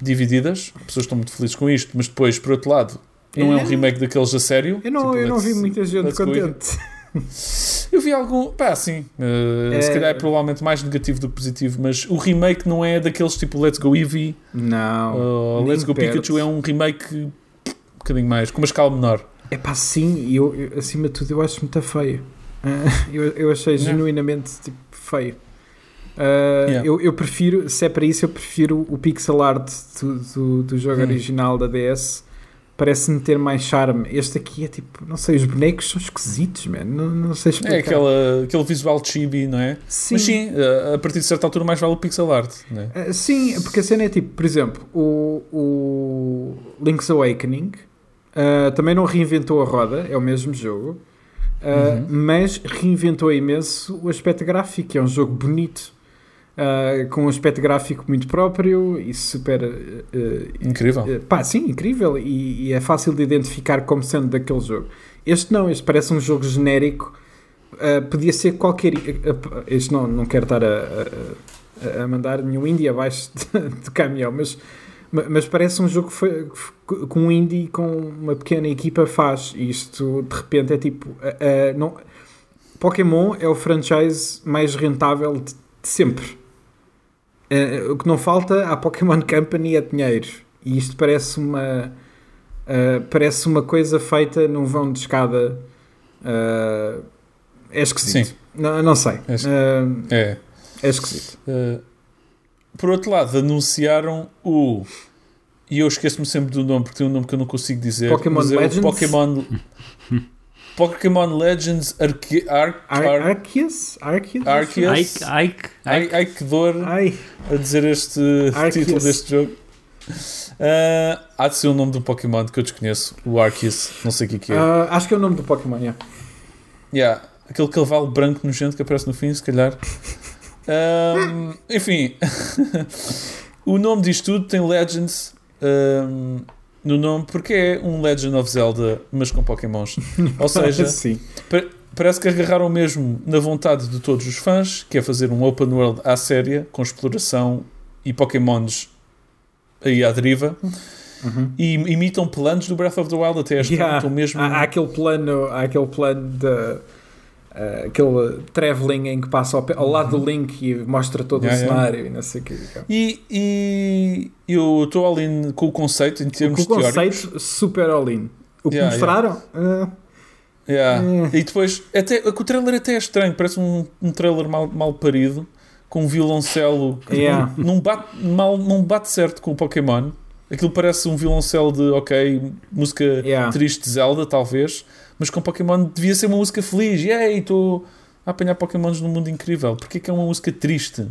divididas. As pessoas estão muito felizes com isto, mas depois, por outro lado, não é, é um remake daqueles a sério. Eu não, tipo, eu não vi muita gente contente. Eu vi algum. Pá, sim. Uh, é... Se calhar é provavelmente mais negativo do que positivo, mas o remake não é daqueles tipo Let's Go Eevee. Não. Uh, Let's Go perto. Pikachu é um remake bocadinho mais, com uma escala menor. É pá, sim, e eu, eu, acima de tudo eu acho muito feio. Uh, eu, eu achei yeah. genuinamente tipo, feio. Uh, yeah. eu, eu prefiro, se é para isso, eu prefiro o pixel art do, do, do jogo hum. original da DS. Parece-me ter mais charme. Este aqui é tipo, não sei, os bonecos são esquisitos, man. Não, não sei explicar. É aquela, aquele visual chibi, não é? Sim. Mas sim, a partir de certa altura mais vale o pixel art, não é? Uh, sim, porque a cena é tipo, por exemplo, o, o Link's Awakening Uh, também não reinventou a roda, é o mesmo jogo, uh, uhum. mas reinventou imenso o aspecto gráfico, é um jogo bonito, uh, com um aspecto gráfico muito próprio e super. incrível. pá, sim, incrível, e, e, é fácil de identificar como sendo daquele jogo. Este não, este parece um jogo genérico, podia ser qualquer. este não, não quero estar a, a, a mandar nenhum indie abaixo de, de caminhão, mas mas parece um jogo que, um indie com uma pequena equipa faz. E isto de repente é tipo. Uh, uh, não, Pokémon é o franchise mais rentável de, de sempre. Uh, o que não falta à Pokémon Company é dinheiro. E isto parece uma. parece uma coisa feita num vão de escada. é esquisito. Sim. Não, não sei. É, é. é esquisito. Por outro lado, anunciaram o. E eu esqueço-me sempre do nome, porque tem um nome que eu não consigo dizer. Pokémon mas é Legends? Pokémon. Pokémon Legends Arce Ar Ar Arceus? Arceus? Arceus? Ike, Ike, Ike. que dor Ai. a dizer este Arceus. título deste jogo. Uh, há de ser o nome do Pokémon que eu desconheço. O Arceus. Não sei o que é. Uh, acho que é o nome do Pokémon, yeah. Yeah. Aquele cavalo branco nojento que aparece no fim, se calhar. Um, enfim, o nome disto tudo tem Legends um, no nome porque é um Legend of Zelda, mas com Pokémons. Ou seja, parece que agarraram mesmo na vontade de todos os fãs, que é fazer um open world à séria, com exploração e Pokémons aí à deriva. Uhum. E imitam planos do Breath of the Wild até esta yeah. mesmo. Há, há, aquele plano, há aquele plano de Uh, aquele travelling em que passa ao, ao lado uhum. do Link e mostra todo yeah, o cenário yeah. e não sei o que. E, e eu estou all-in com o conceito em termos com o conceito super all-in. O que yeah, mostraram? Uh, uh. E depois, até, o trailer até é estranho, parece um, um trailer mal, mal parido com um violoncelo que não, não, bate, mal, não bate certo com o Pokémon. aquilo parece um violoncelo de, ok, música triste de Zelda, talvez, mas com Pokémon devia ser uma música feliz. E aí, estou a apanhar Pokémons num mundo incrível. Porquê que é uma música triste?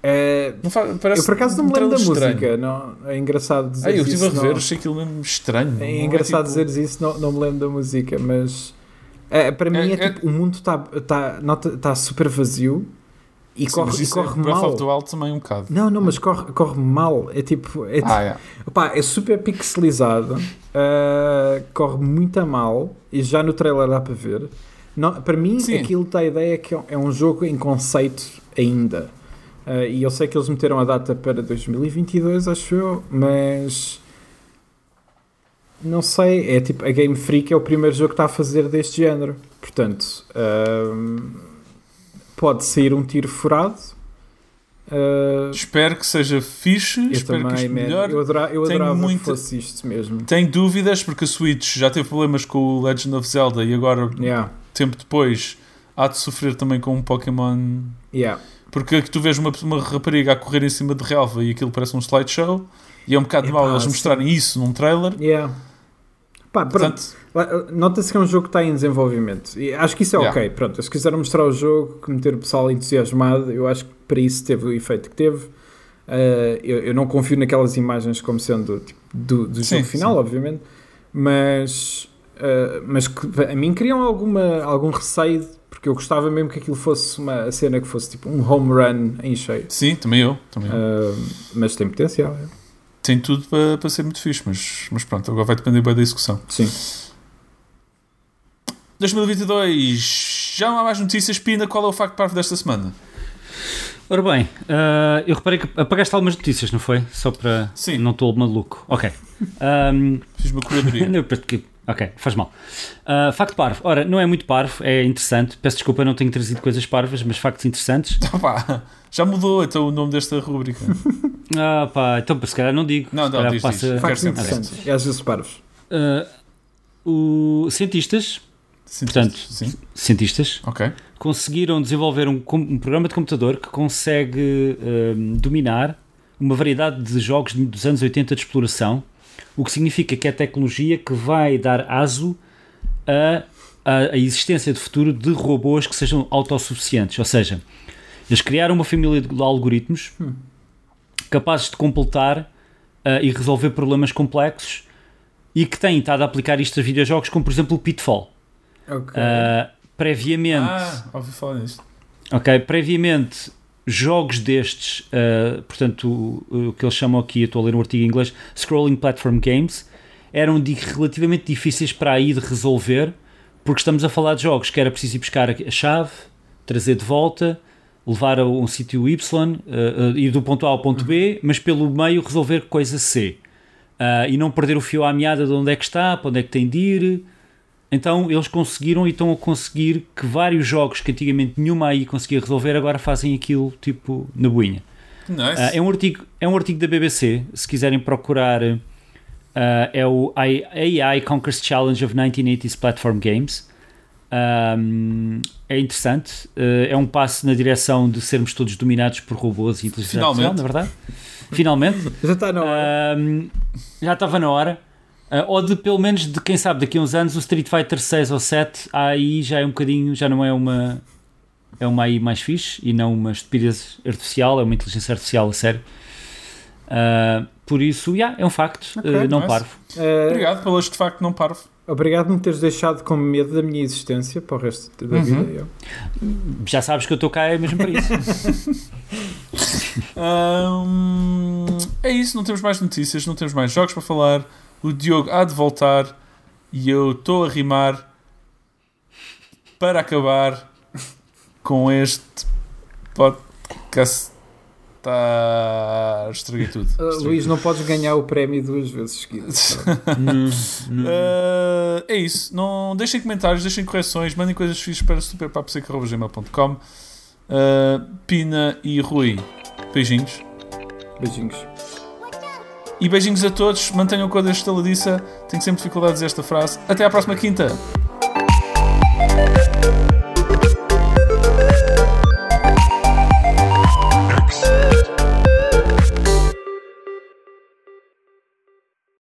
É, Não fa- parece eu por acaso não me lembro da trailer música. estranho. Não, é engraçado dizer Ah, eu estive a rever, não- achei aquilo mesmo estranho. não É engraçado tipo- dizer isso, não, não me lembro da música, mas é, para mim é, É- é- tipo, o mundo está tá, nota- tá super vazio e Sim, corre, mas e isso é corre Breath mal. of the Wild também um bocado. Não, não, mas corre, corre mal. É tipo. É, Ah, é. Opá, é super pixelizado, uh, corre muito a mal e já no trailer dá para ver. Não, para mim, Sim. aquilo está a ideia que é um- é um jogo em conceito ainda. Uh, e eu sei que eles meteram a data para 2022, acho eu, mas não sei. É tipo, a Game Freak é o primeiro jogo que está a fazer deste género. Portanto, um, pode sair um tiro furado. Uh, Espero que seja fixe, eu espero que também, isto man. melhore. Eu, adora, eu adorava muita- que fosse isto mesmo. Tenho dúvidas porque a Switch já teve problemas com o Legend of Zelda e agora, Yeah, tempo depois, há de sofrer também com um Pokémon. yeah. Porque aqui tu vês uma, uma rapariga a correr em cima de relva e aquilo parece um slideshow e é um bocado Epá, mau eles mostrarem isso num trailer. Yeah. Pá. Portanto, Nota-se que é um jogo que está em desenvolvimento. E acho que isso é Yeah. ok. Pronto, eles quiseram mostrar o jogo, meter o pessoal entusiasmado. Eu acho que para isso teve o efeito que teve. Uh, eu, eu não confio naquelas imagens como sendo tipo, do, do Sim, jogo final, sim. obviamente. Mas, uh, mas que, a mim criam alguma, algum receio, porque eu gostava mesmo que aquilo fosse uma cena que fosse tipo um home run em cheio. sim, também eu. Também eu. Uh, mas tem potencial. é. Tem tudo para, para ser muito fixe, mas, mas pronto, agora vai depender bem da execução. Sim. 2022, já não há mais notícias. Pina, qual é o facto parvo desta semana? Ora bem, ah, eu reparei que apagaste algumas notícias, não foi? Só para. Sim. Não estou maluco. Ok. Ahm, Fiz uma curadoria. ok, faz mal. Ah, facto parvo. Ora, não é muito parvo, é interessante. Peço desculpa, não tenho trazido coisas parvas, mas factos interessantes. Opa, já mudou então o nome desta rubrica. Ah, pá, então se calhar não digo. Não, não, diz, passa- diz. Factos interessantes. E às vezes parvos. Ah, o, cientistas, Sim, Portanto, sim. cientistas Ok. conseguiram desenvolver um, um programa de computador que consegue ahm, dominar uma variedade de jogos de- dos anos 80 de exploração, o que significa que é tecnologia que vai dar aso a, a, a existência de futuro de robôs que sejam autossuficientes. Ou seja, eles criaram uma família de algoritmos capazes de completar ah, e resolver problemas complexos e que têm estado a aplicar isto a videojogos, como por exemplo o Pitfall. Ok. Ah, previamente, Ah, ouvi falar nisso. ok, previamente jogos destes, ah, portanto, o, o que eles chamam aqui, eu estou a ler um artigo em inglês, Scrolling Platform Games, eram di- relativamente difíceis para aí de resolver, porque estamos a falar de jogos que era preciso ir buscar a chave, trazer de volta, levar a um sítio Y, ah, ah, ir do ponto A ao ponto B, mas pelo meio resolver coisa C. E não perder o fio à meada de onde é que está, para onde é que tem de ir. Então eles conseguiram e estão a conseguir que vários jogos que antigamente nenhuma aí conseguia resolver agora fazem aquilo tipo na boinha. Nice. Ah, é, um artigo, é um artigo da BBC, se quiserem procurar, ah, é o AI Conquers Challenge of 1980s Platform Games. Ahm, é interessante, ah, é um passo na direção de sermos todos dominados por robôs e inteligência artificial, na verdade. Finalmente. Já está na hora. Ahm, já estava na hora. Ah, ou de pelo menos de quem sabe daqui a uns anos o Street Fighter 6 ou 7 aí já é um bocadinho, já não é uma é uma AI mais fixe e não uma estupidez artificial, é uma inteligência artificial a sério. Ah, por isso, yeah, é um facto, ah, não nice. parvo. Obrigado pelo este facto não parvo. Obrigado por me teres deixado com medo da minha existência para o resto da Uhum. vida. Eu. Já sabes que eu estou cá é mesmo para isso. Hum, é isso, não temos mais notícias, não temos mais jogos para falar. O Diogo há de voltar e eu estou a rimar para acabar com este podcast. Tá... Estraguei tudo. Uh, Estraguei Luís, não podes ganhar o prémio duas vezes seguidas. Uh, é isso. Não, deixem comentários, deixem correções, mandem coisas fixas para superpaposeca.gmail.com uh, Pina e Rui, beijinhos. Beijinhos. E beijinhos a todos. Mantenham com a estaladiça. Tenho sempre dificuldade de dizer esta frase. Até à próxima quinta.